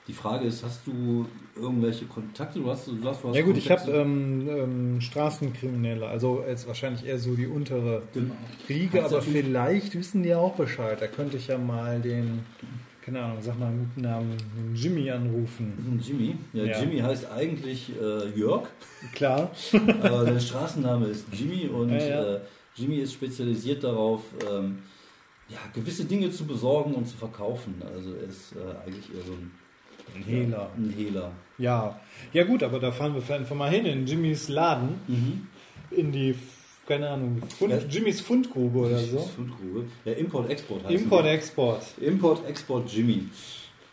Die Frage ist, hast du irgendwelche Kontakte? Du hast, du hast, du hast Ja gut, ich habe Kontakte- ähm, ähm, Straßenkriminelle, also jetzt wahrscheinlich eher so die untere Genau. Riege, aber vielleicht wissen die ja auch Bescheid. Da könnte ich ja mal den, keine Ahnung, sag mal einen guten Namen, den Jimmy anrufen. Jimmy. Ja, Ja. Jimmy heißt eigentlich äh, Jörg, Klar. [laughs] aber der Straßenname ist Jimmy und Ja, ja. Äh, Jimmy ist spezialisiert darauf, ähm, ja, gewisse Dinge zu besorgen und zu verkaufen. Also er ist äh, eigentlich eher so ein, Ein Hehler. ein Hehler. Ja. Ja gut, aber da fahren wir vielleicht einfach mal hin in Jimmys Laden, in die, keine Ahnung, Fund, Ja. Jimmys Fundgrube oder so. Fundgrube. Ja, Import-Export heißt Import, es. Export. Import-Export Jimmy.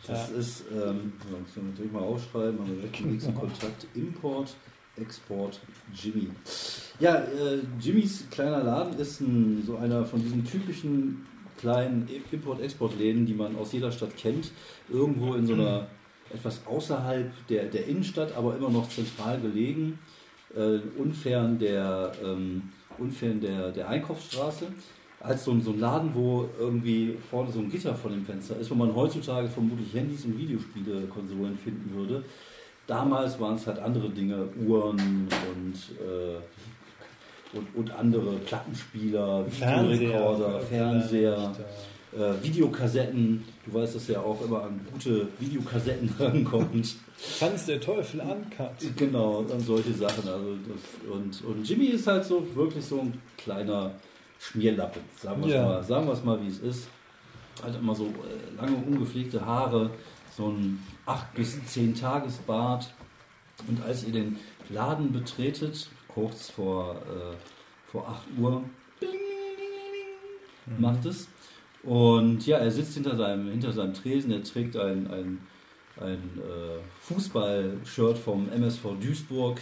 Das Ja. ist, ähm, ja, das können wir natürlich mal aufschreiben, haben wir direkt den nächsten Kontakt. Import, Export, Jimmy. Ja, äh, Jimmys kleiner Laden ist ein, so einer von diesen typischen kleinen Import-Export-Läden, die man aus jeder Stadt kennt. Irgendwo in so einer etwas außerhalb der, der Innenstadt, aber immer noch zentral gelegen, äh, unfern der, ähm, unfern der, der Einkaufsstraße. Als so ein, so ein Laden, wo irgendwie vorne so ein Gitter vor dem Fenster ist, wo man heutzutage vermutlich Handys und Videospielekonsolen finden würde. Damals waren es halt andere Dinge, Uhren und, äh, und, und andere Plattenspieler, Videorekorder, Fernseher, äh, Videokassetten. Du weißt, dass ja auch immer an gute Videokassetten [laughs] rankommt. Tanz der Teufel uncut. Genau, und solche Sachen. Also das, und, und Jimmy ist halt so wirklich so ein kleiner Schmierlappen. Sagen wir es Ja. mal, sagen wir es mal, wie es ist. Halt immer so äh, lange ungepflegte Haare, so ein 8 bis 10 Tagesbart. Und als ihr den Laden betretet, kurz vor, äh, vor 8 Uhr, macht es. Und ja, er sitzt hinter seinem, hinter seinem Tresen, er trägt ein, ein, ein äh, Fußball-Shirt vom MSV Duisburg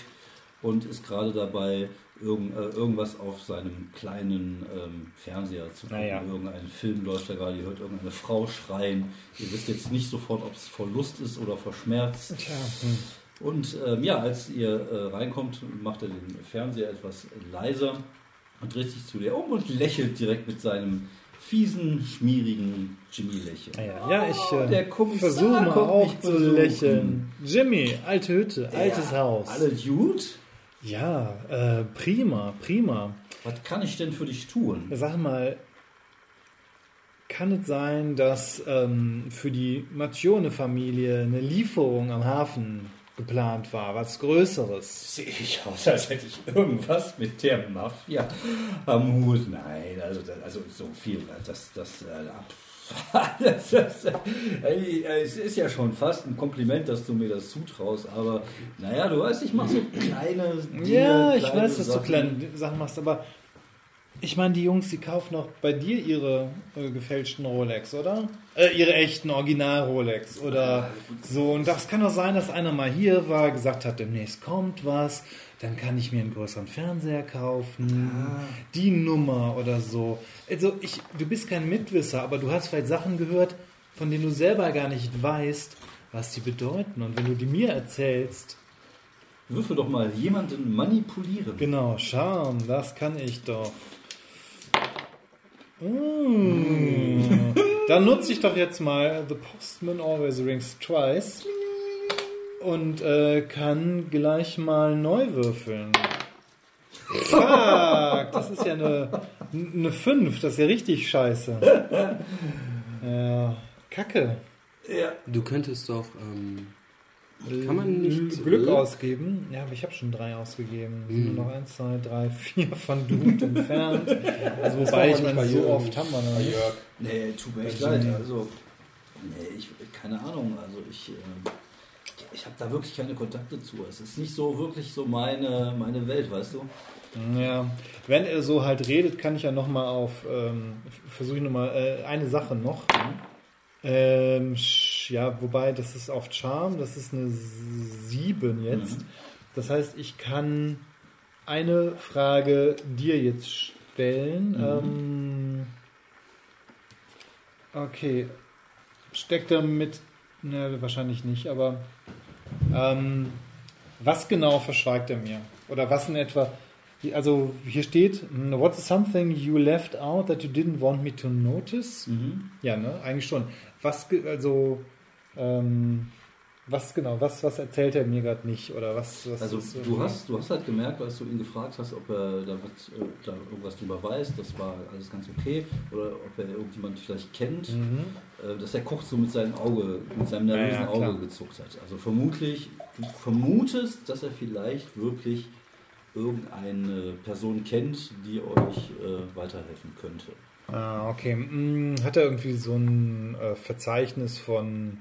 und ist gerade dabei, irgend, äh, irgendwas auf seinem kleinen ähm, Fernseher zu gucken. Naja. Irgendein Film läuft da gerade, ihr hört irgendeine Frau schreien. Ihr wisst jetzt nicht sofort, ob es vor Lust ist oder vor Schmerz. Hm. Und ähm, ja, als ihr äh, reinkommt, macht er den Fernseher etwas leiser und dreht sich zu dir um und lächelt direkt mit seinem fiesen, schmierigen Jimmy-Lächeln. Ja, ja, ich äh, versuche mal auch zu lächeln. Jimmy, alte Hütte, altes Ja, Haus. Alle gut? Ja, äh, prima, prima. Was kann ich denn für dich tun? Sag mal, kann es sein, dass ähm, für die Macione-Familie eine Lieferung am Hafen geplant war? Was Größeres? Sehe ich aus, als hätte ich irgendwas mit der Mafia am Hut. Nein, also, also so viel, das, das, äh, das, das, äh, es ist ja schon fast ein Kompliment, dass du mir das zutraust, aber naja, du weißt, ich mache so kleine Dinge, Ja, ich kleine weiß, dass du kleine Sachen machst, aber ich meine, die Jungs, die kaufen auch bei dir ihre äh, gefälschten Rolex, oder? Äh, ihre echten Original-Rolex oder so. Und das kann doch sein, dass einer mal hier war, gesagt hat, demnächst kommt was, dann kann ich mir einen größeren Fernseher kaufen, die Nummer oder so. Also, ich, du bist kein Mitwisser, aber du hast vielleicht Sachen gehört, von denen du selber gar nicht weißt, was die bedeuten. Und wenn du die mir erzählst, Würfel doch mal jemanden manipulieren. Genau, Charme, das kann ich doch. Mm. [laughs] Dann nutze ich doch jetzt mal The Postman Always Rings Twice und äh, kann gleich mal neu würfeln. Fuck, das ist ja eine, eine 5, das ist ja richtig scheiße. Ja, Kacke. Ja. Du könntest doch. Ähm, kann man nicht. Glück äh, ausgeben? Ja, aber ich habe schon drei ausgegeben. Es sind nur noch eins, zwei, drei, vier von Doomed entfernt. Also wobei ich nicht meine, bei so oft haben wir noch nicht. Nee, tut mir echt leid. Also, nee, ich, keine Ahnung. Also, ich, ähm, ich habe da wirklich keine Kontakte zu. Es ist nicht so wirklich so meine, meine Welt, weißt du? Ja, wenn er so halt redet, kann ich ja noch mal auf, ähm, versuche ich noch mal äh, eine Sache noch. Ähm, ja, wobei das ist auf Charm, das ist eine 7 jetzt. Das heißt, ich kann eine Frage dir jetzt stellen. Ähm, okay, steckt er mit, ne, wahrscheinlich nicht, aber ähm, was genau verschweigt er mir? Oder was in etwa, also hier steht, what's something you left out that you didn't want me to notice? Ja, ne, eigentlich schon. Was, also, ähm, Was genau, was, was erzählt er mir gerade nicht? Oder was, was Also ist du hast, du hast halt gemerkt, als du ihn gefragt hast, ob er da, was, äh, da irgendwas drüber weiß, das war alles ganz okay, oder ob er irgendjemand vielleicht kennt, Mhm. äh, dass er kurz so mit seinem Auge, mit seinem nervösen Ja. Auge gezuckt hat. Also vermutlich, du vermutest, dass er vielleicht wirklich irgendeine Person kennt, die euch äh, weiterhelfen könnte. Ah, okay. Hm, Hat er irgendwie so ein äh, Verzeichnis von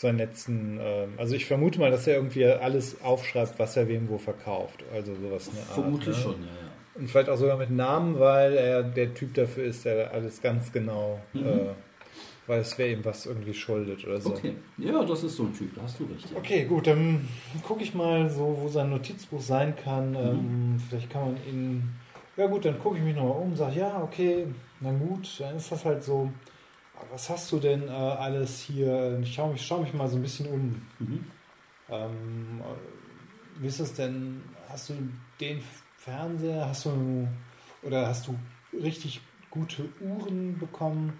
seinen letzten, ähm, also ich vermute mal, dass er irgendwie alles aufschreibt, was er wem wo verkauft. Also sowas in der Art. Vermutlich ne? schon, ja, ja. Und vielleicht auch sogar mit Namen, weil er der Typ dafür ist, der alles ganz genau Mhm. äh, weiß, wer ihm was irgendwie schuldet oder so. Okay, ja, das ist so ein Typ, da hast du recht. Ja. Okay, gut, dann gucke ich mal so, wo sein Notizbuch sein kann. Ähm, vielleicht kann man ihn. Ja gut, dann gucke ich mich nochmal um, sage, ja, okay, na gut, dann ist das halt so. Was hast du denn äh, alles hier? Ich schaue mich, schau mich mal so ein bisschen um. Mhm. Ähm, äh, wie ist das denn? Hast du den Fernseher? Hast du oder hast du richtig gute Uhren bekommen?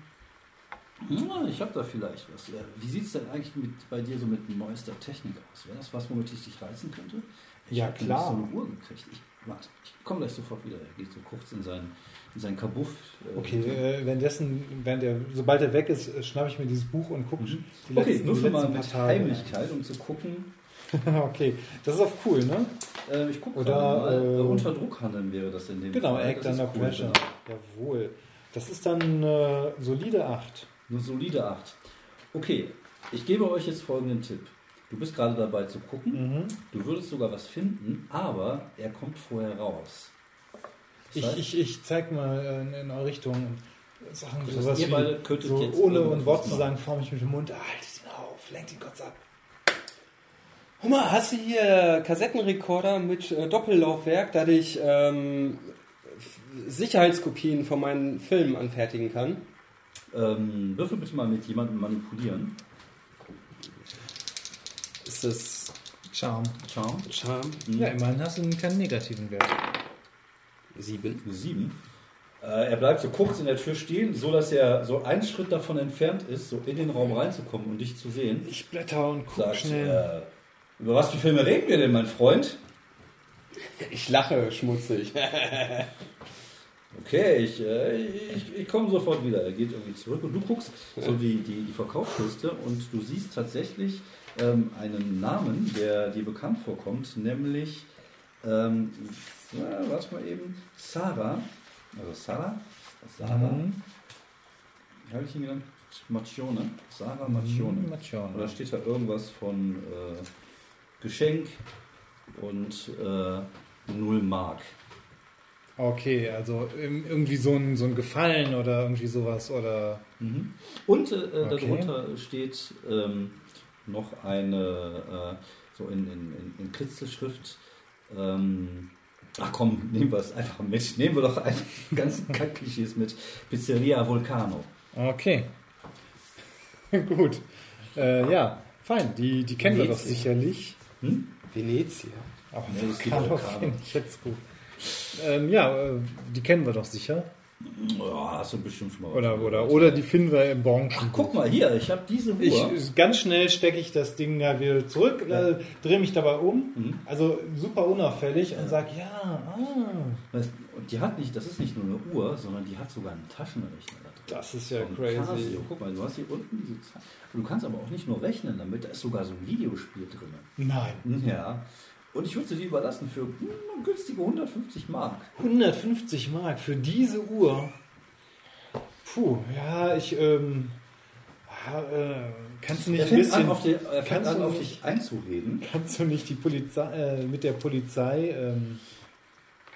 Ja, ich habe da vielleicht was. Wie sieht es denn eigentlich mit, bei dir so mit neuester Technik aus? Wäre das was, womit ich dich reizen könnte? Ich Ja, klar. so eine Uhr gekriegt. Ich, warte, ich komme gleich sofort wieder. Er geht so kurz in seinen, in seinen Kabuff. äh, Okay, äh, währenddessen, während der, sobald er weg ist, äh, schnappe ich mir dieses Buch und gucke Mhm. die Okay, letzten, nur die schon mal letzten mit Tage. Heimlichkeit, um zu gucken. [laughs] okay, das ist auch cool, ne? Äh, ich gucke Oder, mal. Äh, äh, unter Druck handeln wäre das in dem Genau, Fall. Act Under cool, Pressure. genau. Jawohl. Das ist dann äh, solide 8. Eine solide 8. Okay, ich gebe euch jetzt folgenden Tipp. Du bist gerade dabei zu gucken. Mhm. Du würdest sogar was finden, aber er kommt vorher raus. Ich, ich, ich zeig mal äh, in, in eure Richtung Sachen, Das sowas wie, so jetzt ohne ein Wort zu sagen, form ich mit dem Mund, ah, halt ihn auf, lenk ihn kurz ab. Hummer, hast du hier Kassettenrekorder mit äh, Doppellaufwerk, da ich ähm, Sicherheitskopien von meinen Filmen anfertigen kann? ähm, würfel bitte mal mit jemandem manipulieren. Ist das Charme. Charm. Charm? Ja, immerhin hast du keinen negativen Wert. Sieben. 7. Äh, er bleibt so kurz in der Tür stehen, so dass er so einen Schritt davon entfernt ist, so in den Raum reinzukommen und dich zu sehen. Ich blätter und guck Sagt, schnell. äh, über was für Filme reden wir denn, mein Freund? [laughs] Ich lache schmutzig. [laughs] Okay, ich, äh, ich, ich komme sofort wieder. Er geht irgendwie zurück und du guckst so die, die, die Verkaufsliste und du siehst tatsächlich ähm, einen Namen, der dir bekannt vorkommt, nämlich, ähm, ja, warte mal eben, Sarah, also Sarah, Sarah, Mhm. wie habe ich ihn genannt? Macione, Sarah Macione. Macione. Oder steht da irgendwas von äh, Geschenk und äh, null Mark? Okay, also irgendwie so ein, so ein Gefallen oder irgendwie sowas oder. Mhm. Und äh, äh, Okay. darunter steht ähm, noch eine, äh, so in, in, in, in Kritzelschrift, ähm, ach komm, nehmen wir es einfach mit. Nehmen wir doch einfach die ganzen [laughs] Kackklischees mit. Pizzeria Vulcano. Okay. [laughs] Gut. Äh, ja, fein. Die, die kennen wir doch Venezia. sicherlich. Hm? Venezia. Auch Vulcano. finde ich jetzt gut. Ähm, ja, äh, die kennen wir doch sicher. Ja, hast du bestimmt schon mal Oder, oder, oder die finden wir im Branchen. Ach, guck mal hier, ich habe diese Uhr. Ich, ganz schnell stecke ich das Ding da wieder zurück, äh, drehe mich dabei um, Mhm. also super unauffällig und sage, ja, ah, Und die hat nicht, das ist nicht nur eine Uhr, sondern die hat sogar einen Taschenrechner da drin. das ist ja Von crazy. Casio. Guck mal, du hast hier unten diese Zahl. Und du kannst aber auch nicht nur rechnen damit, da ist sogar so ein Videospiel drin. Nein. Ja. Und ich würde sie dir überlassen für hm, günstige 150 Mark. 150 Mark für diese Uhr. Puh, ja, ich, ähm, ja, äh, kannst du nicht Er ein bisschen, an, auf, die, er fängt kannst an, du auf dich einzureden. kannst du nicht die Polizei, äh, mit der Polizei, ähm,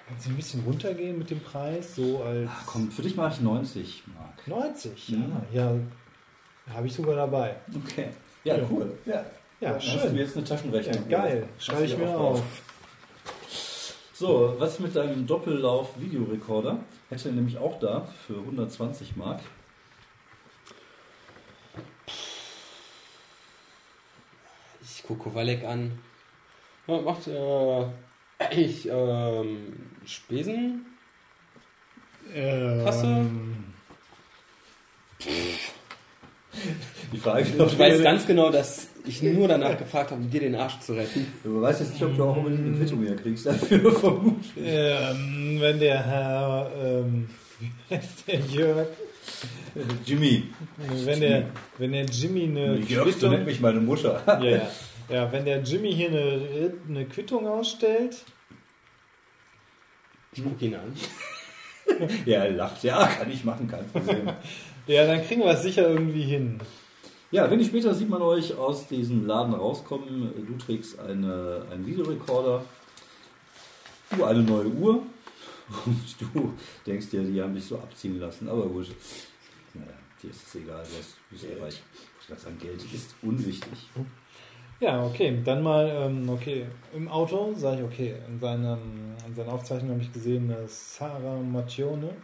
kannst du ein bisschen runtergehen mit dem Preis, so als Ach, komm, für dich mache ich 90 Mark. 90, Mhm. ja, ja, habe ich sogar dabei. Okay. Ja, Ja. cool. Ja, Ja, Dann Hast du schön. jetzt eine Taschenrechnung. Ja, geil, schreibe ich mir auf. So, was ist mit deinem Doppellauf-Videorekorder? Hätte er nämlich auch da für 120 Mark. Ich gucke Kowalek an. Ja, macht äh, ich ähm, Spesen? Ähm, Die Frage Du weißt ganz genau, dass ich nur danach gefragt habe, dir den Arsch zu retten. Du weißt jetzt nicht, ob du auch unbedingt eine Quittung mehr kriegst dafür, [laughs] vermutlich. Ähm, wenn der Herr, ähm, wie heißt der Jörg? Jimmy. Wenn der, wenn der Jimmy eine Jörg, so nennt mich meine Mutter. ja, ja. ja, wenn der Jimmy hier eine, eine Quittung ausstellt, Ich guck ihn an. Ja, er lacht. Ja, kann ich machen, kein Problem. ja, dann kriegen wir es sicher irgendwie hin. Ja, wenig später sieht man euch aus diesem Laden rauskommen. Du trägst eine, einen Videorekorder, du eine neue Uhr und du denkst dir, die haben dich so abziehen lassen. Aber gut, naja, dir ist es egal, du bist eh reich. Ich würde sagen, Geld ist unwichtig. Ja, okay, dann mal, ähm, okay, im Auto sage ich, okay, in, seinem, in seiner Aufzeichnung habe ich gesehen, dass Sarah Macchione,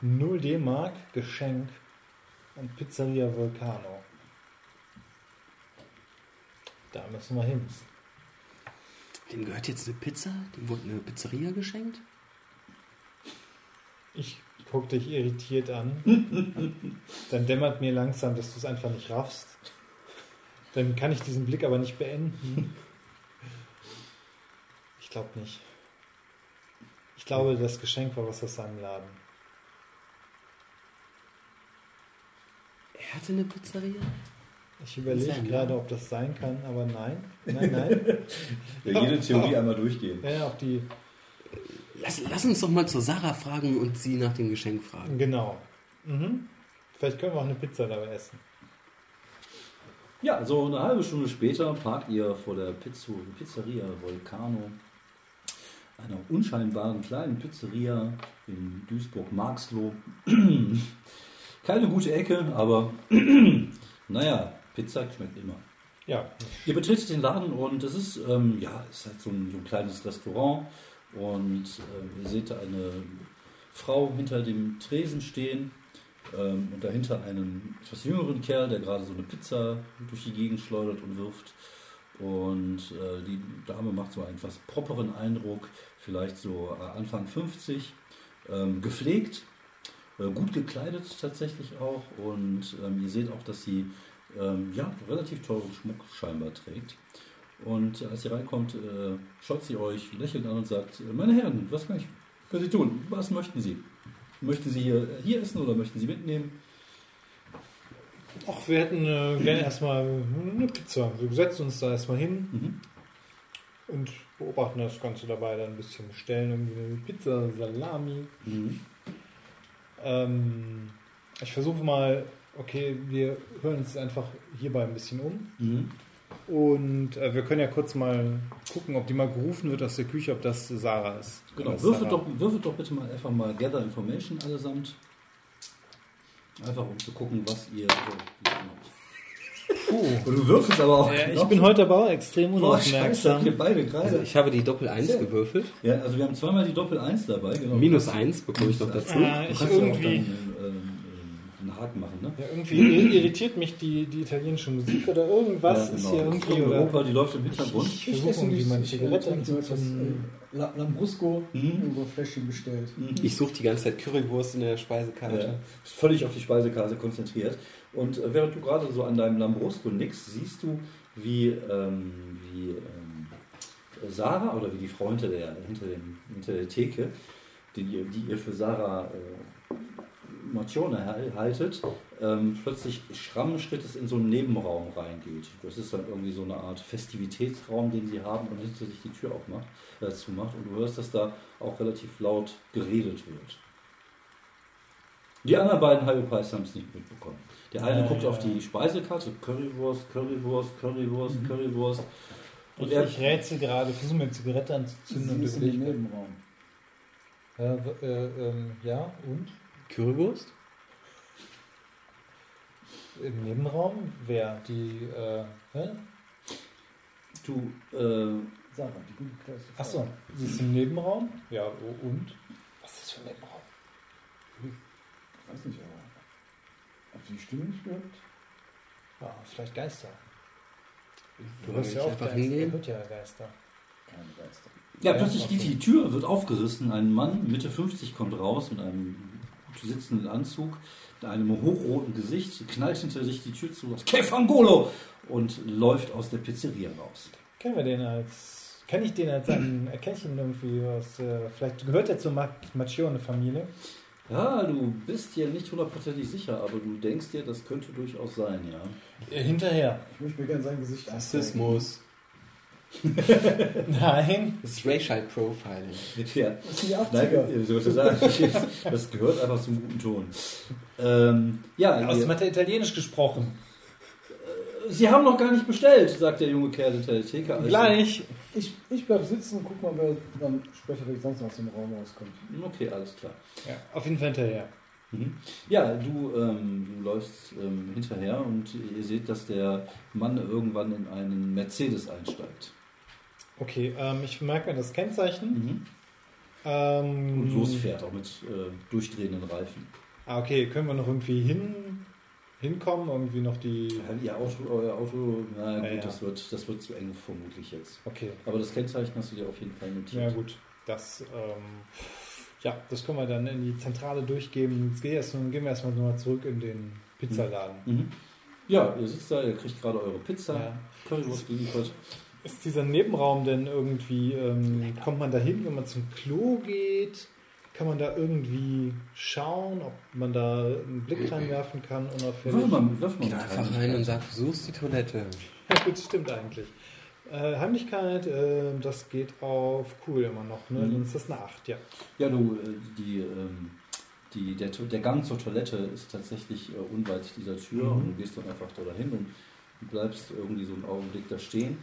0 D-Mark, Geschenk und Pizzeria Vulcano. Da müssen wir hin. Dem gehört jetzt eine Pizza? Dem wurde eine Pizzeria geschenkt? Ich guck dich irritiert an. Dann dämmert mir langsam, dass du es einfach nicht raffst. Dann kann ich diesen Blick aber nicht beenden. Ich glaube nicht. Ich glaube, das Geschenk war was aus seinem Laden. Er hatte eine Pizzeria? Ich überlege gerade, ob das sein kann, aber nein. Nein, nein. [laughs] Ja, jede Theorie einmal durchgehen. Ja, ob die. Lass, lass uns doch mal zur Sarah fragen und sie nach dem Geschenk fragen. Genau. Mhm. Vielleicht können wir auch eine Pizza dabei essen. Ja, so eine halbe Stunde später parkt ihr vor der Pizzo, Pizzeria Volcano, einer unscheinbaren kleinen Pizzeria in Duisburg-Marxloh. [clears throat] Keine gute Ecke, aber [clears throat] naja, Pizza schmeckt immer. Ja, Ihr betretet den Laden und es ist, ähm, ja, es ist halt so ein, so ein kleines Restaurant und ähm, ihr seht da eine Frau hinter dem Tresen stehen ähm, und dahinter einen etwas jüngeren Kerl, der gerade so eine Pizza durch die Gegend schleudert und wirft. Und äh, die Dame macht so einen etwas properen Eindruck, vielleicht so äh, Anfang 50, ähm, gepflegt, äh, gut gekleidet tatsächlich auch. Und ähm, ihr seht auch, dass sie ähm, ja, relativ teuren Schmuck scheinbar trägt. Und als sie reinkommt, äh, schaut sie euch lächelnd an und sagt, äh, meine Herren, was kann ich für Sie tun? Was möchten Sie? Möchten Sie hier, hier essen oder möchten Sie mitnehmen? Ach, wir hätten äh, gerne erstmal eine Pizza. Wir setzen uns da erstmal hin Mhm. und beobachten das Ganze dabei dann ein bisschen. Bestellen irgendwie eine Pizza, Salami. Mhm. Ähm, ich versuche mal, okay, wir hören uns einfach hierbei ein bisschen um. Mhm. Und äh, wir können ja kurz mal gucken, ob die mal gerufen wird aus der Küche, ob das Sarah ist. Genau, würfelt doch, würfelt doch bitte mal einfach mal Gather Information allesamt. Einfach um zu gucken, was ihr so. Und du würfelst aber auch. Ja, ich bin heute aber auch extrem Boah, scheiße, unaufmerksam. wir beide gerade. Also ich habe die Doppel 1 Sehr. gewürfelt. ja, also wir haben zweimal die Doppel 1 dabei. Genau. Minus 1 bekomme ich noch dazu. Du ich ja irgendwie, dann, einen Haken machen, ne? ja, irgendwie irritiert mich die, die italienische Musik oder irgendwas Ja, ist genau. hier irgendwie. In Oder Europa, die läuft im Hintergrund. ich versuche irgendwie meine Zigarette so etwas anzuzünden. äh, La- Lambrusco Mhm. irgendwo Fläschchen bestellt. Ich suche die ganze Zeit Currywurst in der Speisekarte. Ja, bist völlig auf die Speisekarte konzentriert. Und äh, während du gerade so an deinem Lambrusco nickst, siehst du, wie, ähm, wie ähm, Sarah oder wie die Frau hinter der, hinter dem, hinter der Theke, die ihr, die ihr für Sarah äh, Hal- haltet, ähm, plötzlich schrammen Schrittes in so einen Nebenraum reingeht. Das ist dann irgendwie so eine Art Festivitätsraum, den sie haben und hinter sich die Tür aufmacht, äh, zumacht. Und du hörst, dass da auch relativ laut geredet wird. Die anderen beiden Hyopies haben es nicht mitbekommen. Der eine Ja, guckt ja. auf die Speisekarte, Currywurst, Currywurst, Currywurst, Currywurst. Und Ich, er, ich rätsel gerade, versuche mir eine Zigarette anzuzünden Sie und ist in überlege. Nebenraum. Äh, ähm, ja, und? Currywurst? Im Nebenraum? Wer? Die, äh, hä? du, äh, Sarah, die gute Klasse. Achso, sie ist im Nebenraum? Ja, und? Was ist das für ein Nebenraum? Ich weiß nicht, aber. Habt ihr die Stimme nicht gehört? Ja, vielleicht Geister. Du hörst ja auch einfach Geister. hingehen? Hört ja Geister. Keine Geister. ja, plötzlich geht die Tür, wird aufgerissen. Ein Mann, Mitte 50, kommt raus mit einem sitzenden Anzug, mit einem hochroten Gesicht, knallt hinter sich die Tür zu, sagt Kefangolo und läuft aus der Pizzeria raus. Kennen wir den als. Kenne ich den als einen. [clears throat] Erkenne ich ihn irgendwie aus. Äh, vielleicht gehört er zur Macione-Familie. Ja, du bist dir nicht hundertprozentig sicher, aber du denkst dir, das könnte durchaus sein, ja. Äh, hinterher. Ich möchte mir gerne sein Gesicht anzeigen. Rassismus. [laughs] Nein. Das ist Racial Profiling. ja. Das sind die 80er. Nein, so zu sagen, das gehört einfach zum guten Ton. Ähm, ja, Außerdem ihr, hat er Italienisch gesprochen. Sie haben noch gar nicht bestellt, sagt der junge Kerl hinter der Theke. Also- Gleich. Ich, ich bleib sitzen und guck mal, wer dann später sonst noch aus dem Raum rauskommt. Okay, alles klar. Ja, auf jeden Fall hinterher. Mhm. Ja, du, ähm, du läufst ähm, hinterher und ihr seht, dass der Mann irgendwann in einen Mercedes einsteigt. Okay, ähm, ich merke mir das Kennzeichen. Mhm. Ähm, Und losfährt, auch mit äh, durchdrehenden Reifen. Ah, okay, können wir noch irgendwie hin, hinkommen? Irgendwie noch die. Ja, Ihr Auto, euer Auto, na gut, Ja, ja. Das, wird, das wird zu eng vermutlich jetzt. Okay, Aber das Kennzeichen hast du dir auf jeden Fall notiert. ja gut. Das, ähm, ja, das können wir dann in die Zentrale durchgeben. Jetzt gehen wir erstmal, gehen wir erstmal nochmal zurück in den Pizzaladen. Mhm. Ja, ihr sitzt da, ihr kriegt gerade eure Pizza, Ja. Currywurst geliefert. Ist dieser Nebenraum denn irgendwie, ähm, kommt man da hin, wenn man zum Klo geht? Kann man da irgendwie schauen, ob man da einen Blick reinwerfen kann? Unauffällig? Wirf mal, wirf mal Geh einfach rein und sag, du suchst die Toilette. Ja, gut, stimmt eigentlich. Äh, Heimlichkeit, äh, das geht auf cool immer noch, ne? Mhm. Dann ist das eine 8, ja. Ja, du, äh, die, ähm, die, der, der Gang zur Toilette ist tatsächlich äh, unweit dieser Tür Mhm. und du gehst dann einfach da dahin und bleibst irgendwie so einen Augenblick da stehen.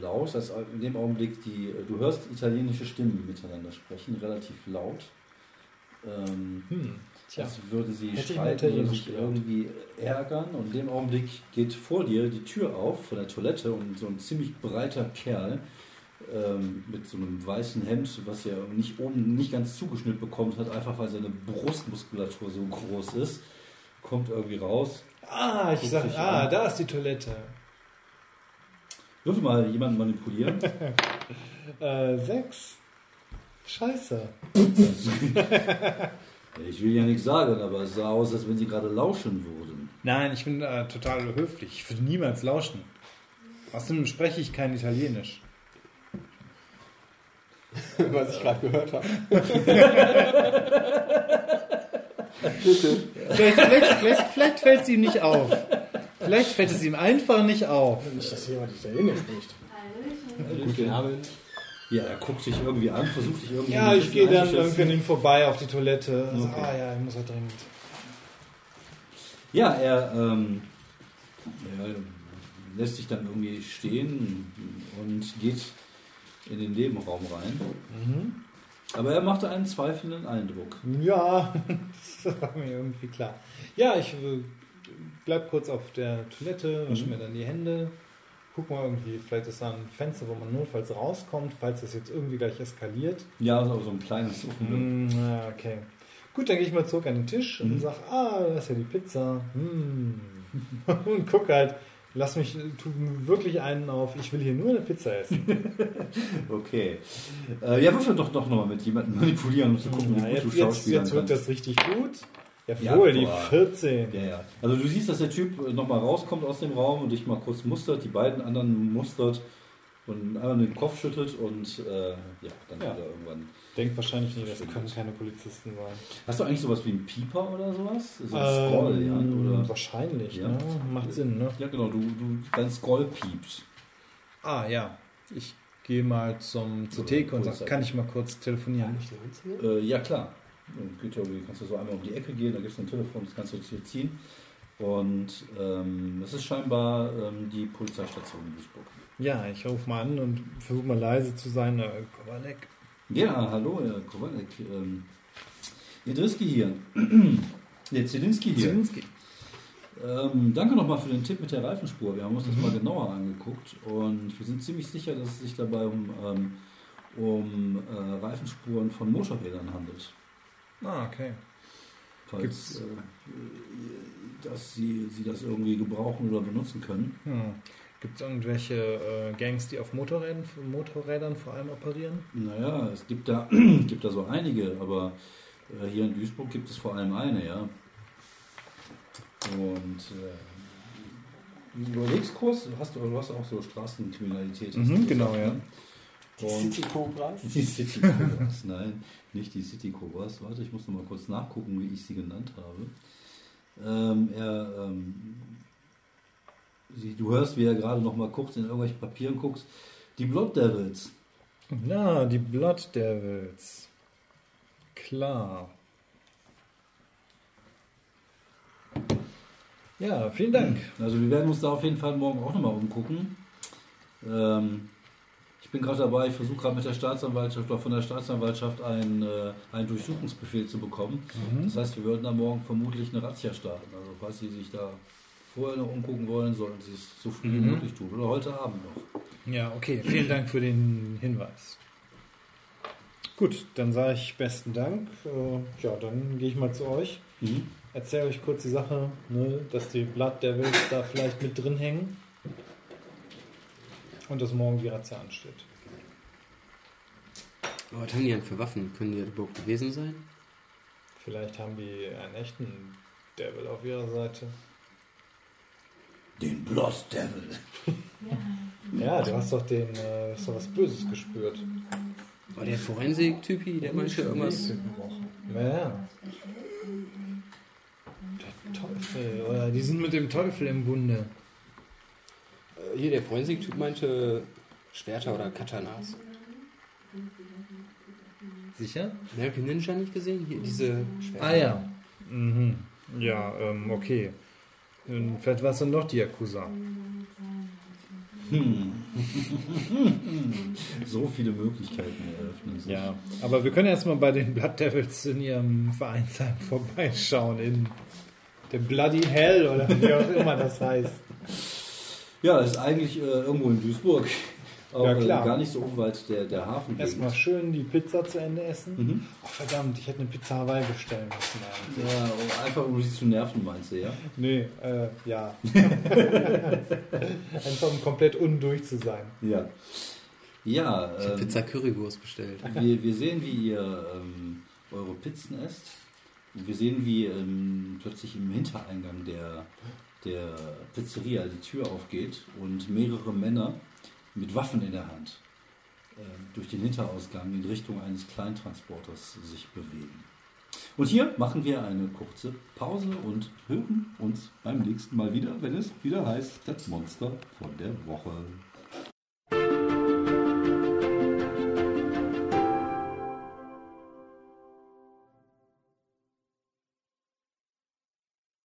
Laut, das in dem Augenblick, die, du hörst italienische Stimmen miteinander sprechen, relativ laut. Ähm, Hm. Tja. als würden sie Hätte streiten oder sich irgendwie ärgern. Und in dem Augenblick geht vor dir die Tür auf von der Toilette und so ein ziemlich breiter Kerl ähm, mit so einem weißen Hemd, was er nicht oben nicht ganz zugeschnitten bekommt hat, einfach weil seine Brustmuskulatur so groß ist, kommt irgendwie raus. Ah, ich sag, ah, an. da ist die Toilette. Würfel mal jemanden manipulieren. [laughs] Äh, 6. Scheiße. [laughs] ich will ja nichts sagen, aber es sah aus, als wenn sie gerade lauschen würden. Nein, ich bin äh, total höflich. Ich würde niemals lauschen. Außerdem spreche ich kein Italienisch. [laughs] Was ich gerade gehört habe. Vielleicht, vielleicht, vielleicht, vielleicht fällt es ihm nicht auf. Vielleicht fällt es ihm einfach nicht auf. Nicht, dass jemand Italienisch spricht. Guten Abend. Ja, er guckt sich irgendwie an, versucht sich irgendwie. Ja, ich gehe dann irgendwie an ihm vorbei auf die Toilette. Also, Okay. Ah ja, ich muss halt dringend. Ja, er ähm, er lässt sich dann irgendwie stehen und geht in den Nebenraum rein. Mhm. Aber er machte einen zweifelnden Eindruck. Ja, [laughs] das war mir irgendwie klar. Ja, ich äh, bleib kurz auf der Toilette, wasche Mhm. mir dann die Hände, guck mal irgendwie, vielleicht ist da ein Fenster, wo man notfalls rauskommt, falls das jetzt irgendwie gleich eskaliert. Ja, so so ein kleines Suchen. Mm, ja, okay. Gut, dann gehe ich mal zurück an den Tisch Mhm. und sag, ah, das ist ja die Pizza. Mm. [laughs] und guck halt, lass mich, tu wirklich einen auf, ich will hier nur eine Pizza essen. [laughs] Okay. Äh, ja, würfel doch doch nochmal mit jemandem manipulieren, um zu gucken, wie Ja, gut jetzt, du jetzt, jetzt wird das richtig gut. Jawohl, Ja, die boah. 14. Ja, ja. Also du siehst, dass der Typ nochmal rauskommt aus dem Raum und dich mal kurz mustert, die beiden anderen mustert und einmal den Kopf schüttelt und äh, ja, dann Ja. wieder irgendwann. Denkt wahrscheinlich nicht, das können keine Polizisten sein. Hast du eigentlich sowas wie einen Pieper oder sowas? So ein Scroll, ja? Ähm, Oder? Wahrscheinlich, Ja. ne? Macht Sinn, ne? Ja, genau, du, du, dein Scroll piept. Ah, ja. Ich gehe mal zum, zur Theke und sage, kann ich mal kurz telefonieren? Nicht 19? Äh, ja, klar. Irgendwie, kannst du so einmal um die Ecke gehen, da gibt es ein Telefon, das kannst du hier ziehen. Und ähm, das ist scheinbar ähm, die Polizeistation in Duisburg. Ja, ich rufe mal an und versuche mal leise zu sein. Äh, Kowalek. Ja, hallo, Herr Kowalek. Ähm, Jedriski hier. [clears throat] ne, Zielinski hier. Zielinski. Ähm, danke nochmal für den Tipp mit der Reifenspur. Wir haben uns das mal genauer angeguckt und wir sind ziemlich sicher, dass es sich dabei um, ähm, um äh, Reifenspuren von Motorrädern handelt. Ah, okay. Falls Gibt's- äh, dass sie, sie das irgendwie gebrauchen oder benutzen können. Hm. Gibt es irgendwelche äh, Gangs, die auf Motorrädern, Motorrädern vor allem operieren? Naja, es gibt da, [clears throat] gibt da so einige, aber Äh, hier in Duisburg gibt es vor allem eine, ja. Und äh, diesen Überlegskurs hast du, du hast auch so Straßenkriminalität. Mhm, genau, ja. ne? Die City Cobras. die City Cobras, [laughs] nein, nicht die City Cobras. Warte, ich muss noch mal kurz nachgucken, wie ich sie genannt habe. Ähm, er, ähm, sie, du hörst, wie er gerade noch mal kurz in irgendwelchen Papieren guckst. Die Blood Devils. Ja, die Blood Devils. Klar. Ja, vielen Dank. Also wir werden uns da auf jeden Fall morgen auch nochmal umgucken. Ähm, ich bin gerade dabei, ich versuche gerade mit der Staatsanwaltschaft oder von der Staatsanwaltschaft einen, äh, einen Durchsuchungsbefehl zu bekommen. Das heißt, wir würden da morgen vermutlich eine Razzia starten. Also falls Sie sich da vorher noch umgucken wollen, sollten Sie es so früh wie Mhm. möglich tun. Oder heute Abend noch. Ja, okay. Vielen Dank für den Hinweis. Gut, dann sage ich besten Dank. Äh, ja, dann gehe ich mal zu euch. Mhm. Erzähle euch kurz die Sache, ne, dass die Blood Devils da vielleicht mit drin hängen. Und dass morgen die Razzia ansteht. Aber was haben die denn für Waffen? Können die überhaupt gewesen sein? Vielleicht haben die einen echten Devil auf ihrer Seite. Den Blood Devil. [laughs] Ja, du hast doch den, äh, hast doch was Böses gespürt. Aber der Forensik-Typi, der meinte irgendwas. Ja, ja. Der Teufel, oder die sind mit dem Teufel im Bunde. Hier, der Forensik-Typ meinte Schwerter oder Katanas. Sicher? American Ninja nicht gesehen? Hier, diese Schwerter. Ah ja. Mhm. Ja, ähm, okay. Und vielleicht war es dann doch die Yakuza. Hm. [laughs] so viele Möglichkeiten eröffnen sich. Ja, aber wir können erstmal bei den Blood Devils in ihrem Vereinsheim vorbeischauen. In dem Bloody Hell oder wie auch immer das heißt. Ja, ist eigentlich äh, irgendwo in Duisburg. [laughs] Auch Ja, klar. Äh, gar nicht so unweit der, der Hafen. Erstmal schön die Pizza zu Ende essen. Mhm. Oh, verdammt, ich hätte eine Pizza Hawaii bestellen müssen. eigentlich. Ja, um- einfach um sie zu nerven, meinst du, ja? Nee, äh, ja. [laughs] [laughs] Einfach um komplett undurch zu sein. Ja. Ja, Ich ähm, Pizza Currywurst bestellt. wir, wir sehen, wie ihr ähm, eure Pizzen esst. Und wir sehen, wie ähm, plötzlich im Hintereingang der, der Pizzeria die Tür aufgeht und mehrere Männer mit Waffen in der Hand äh, durch den Hinterausgang in Richtung eines Kleintransporters sich bewegen. Und hier machen wir eine kurze Pause und hören uns beim nächsten Mal wieder, wenn es wieder heißt, das Monster von der Woche.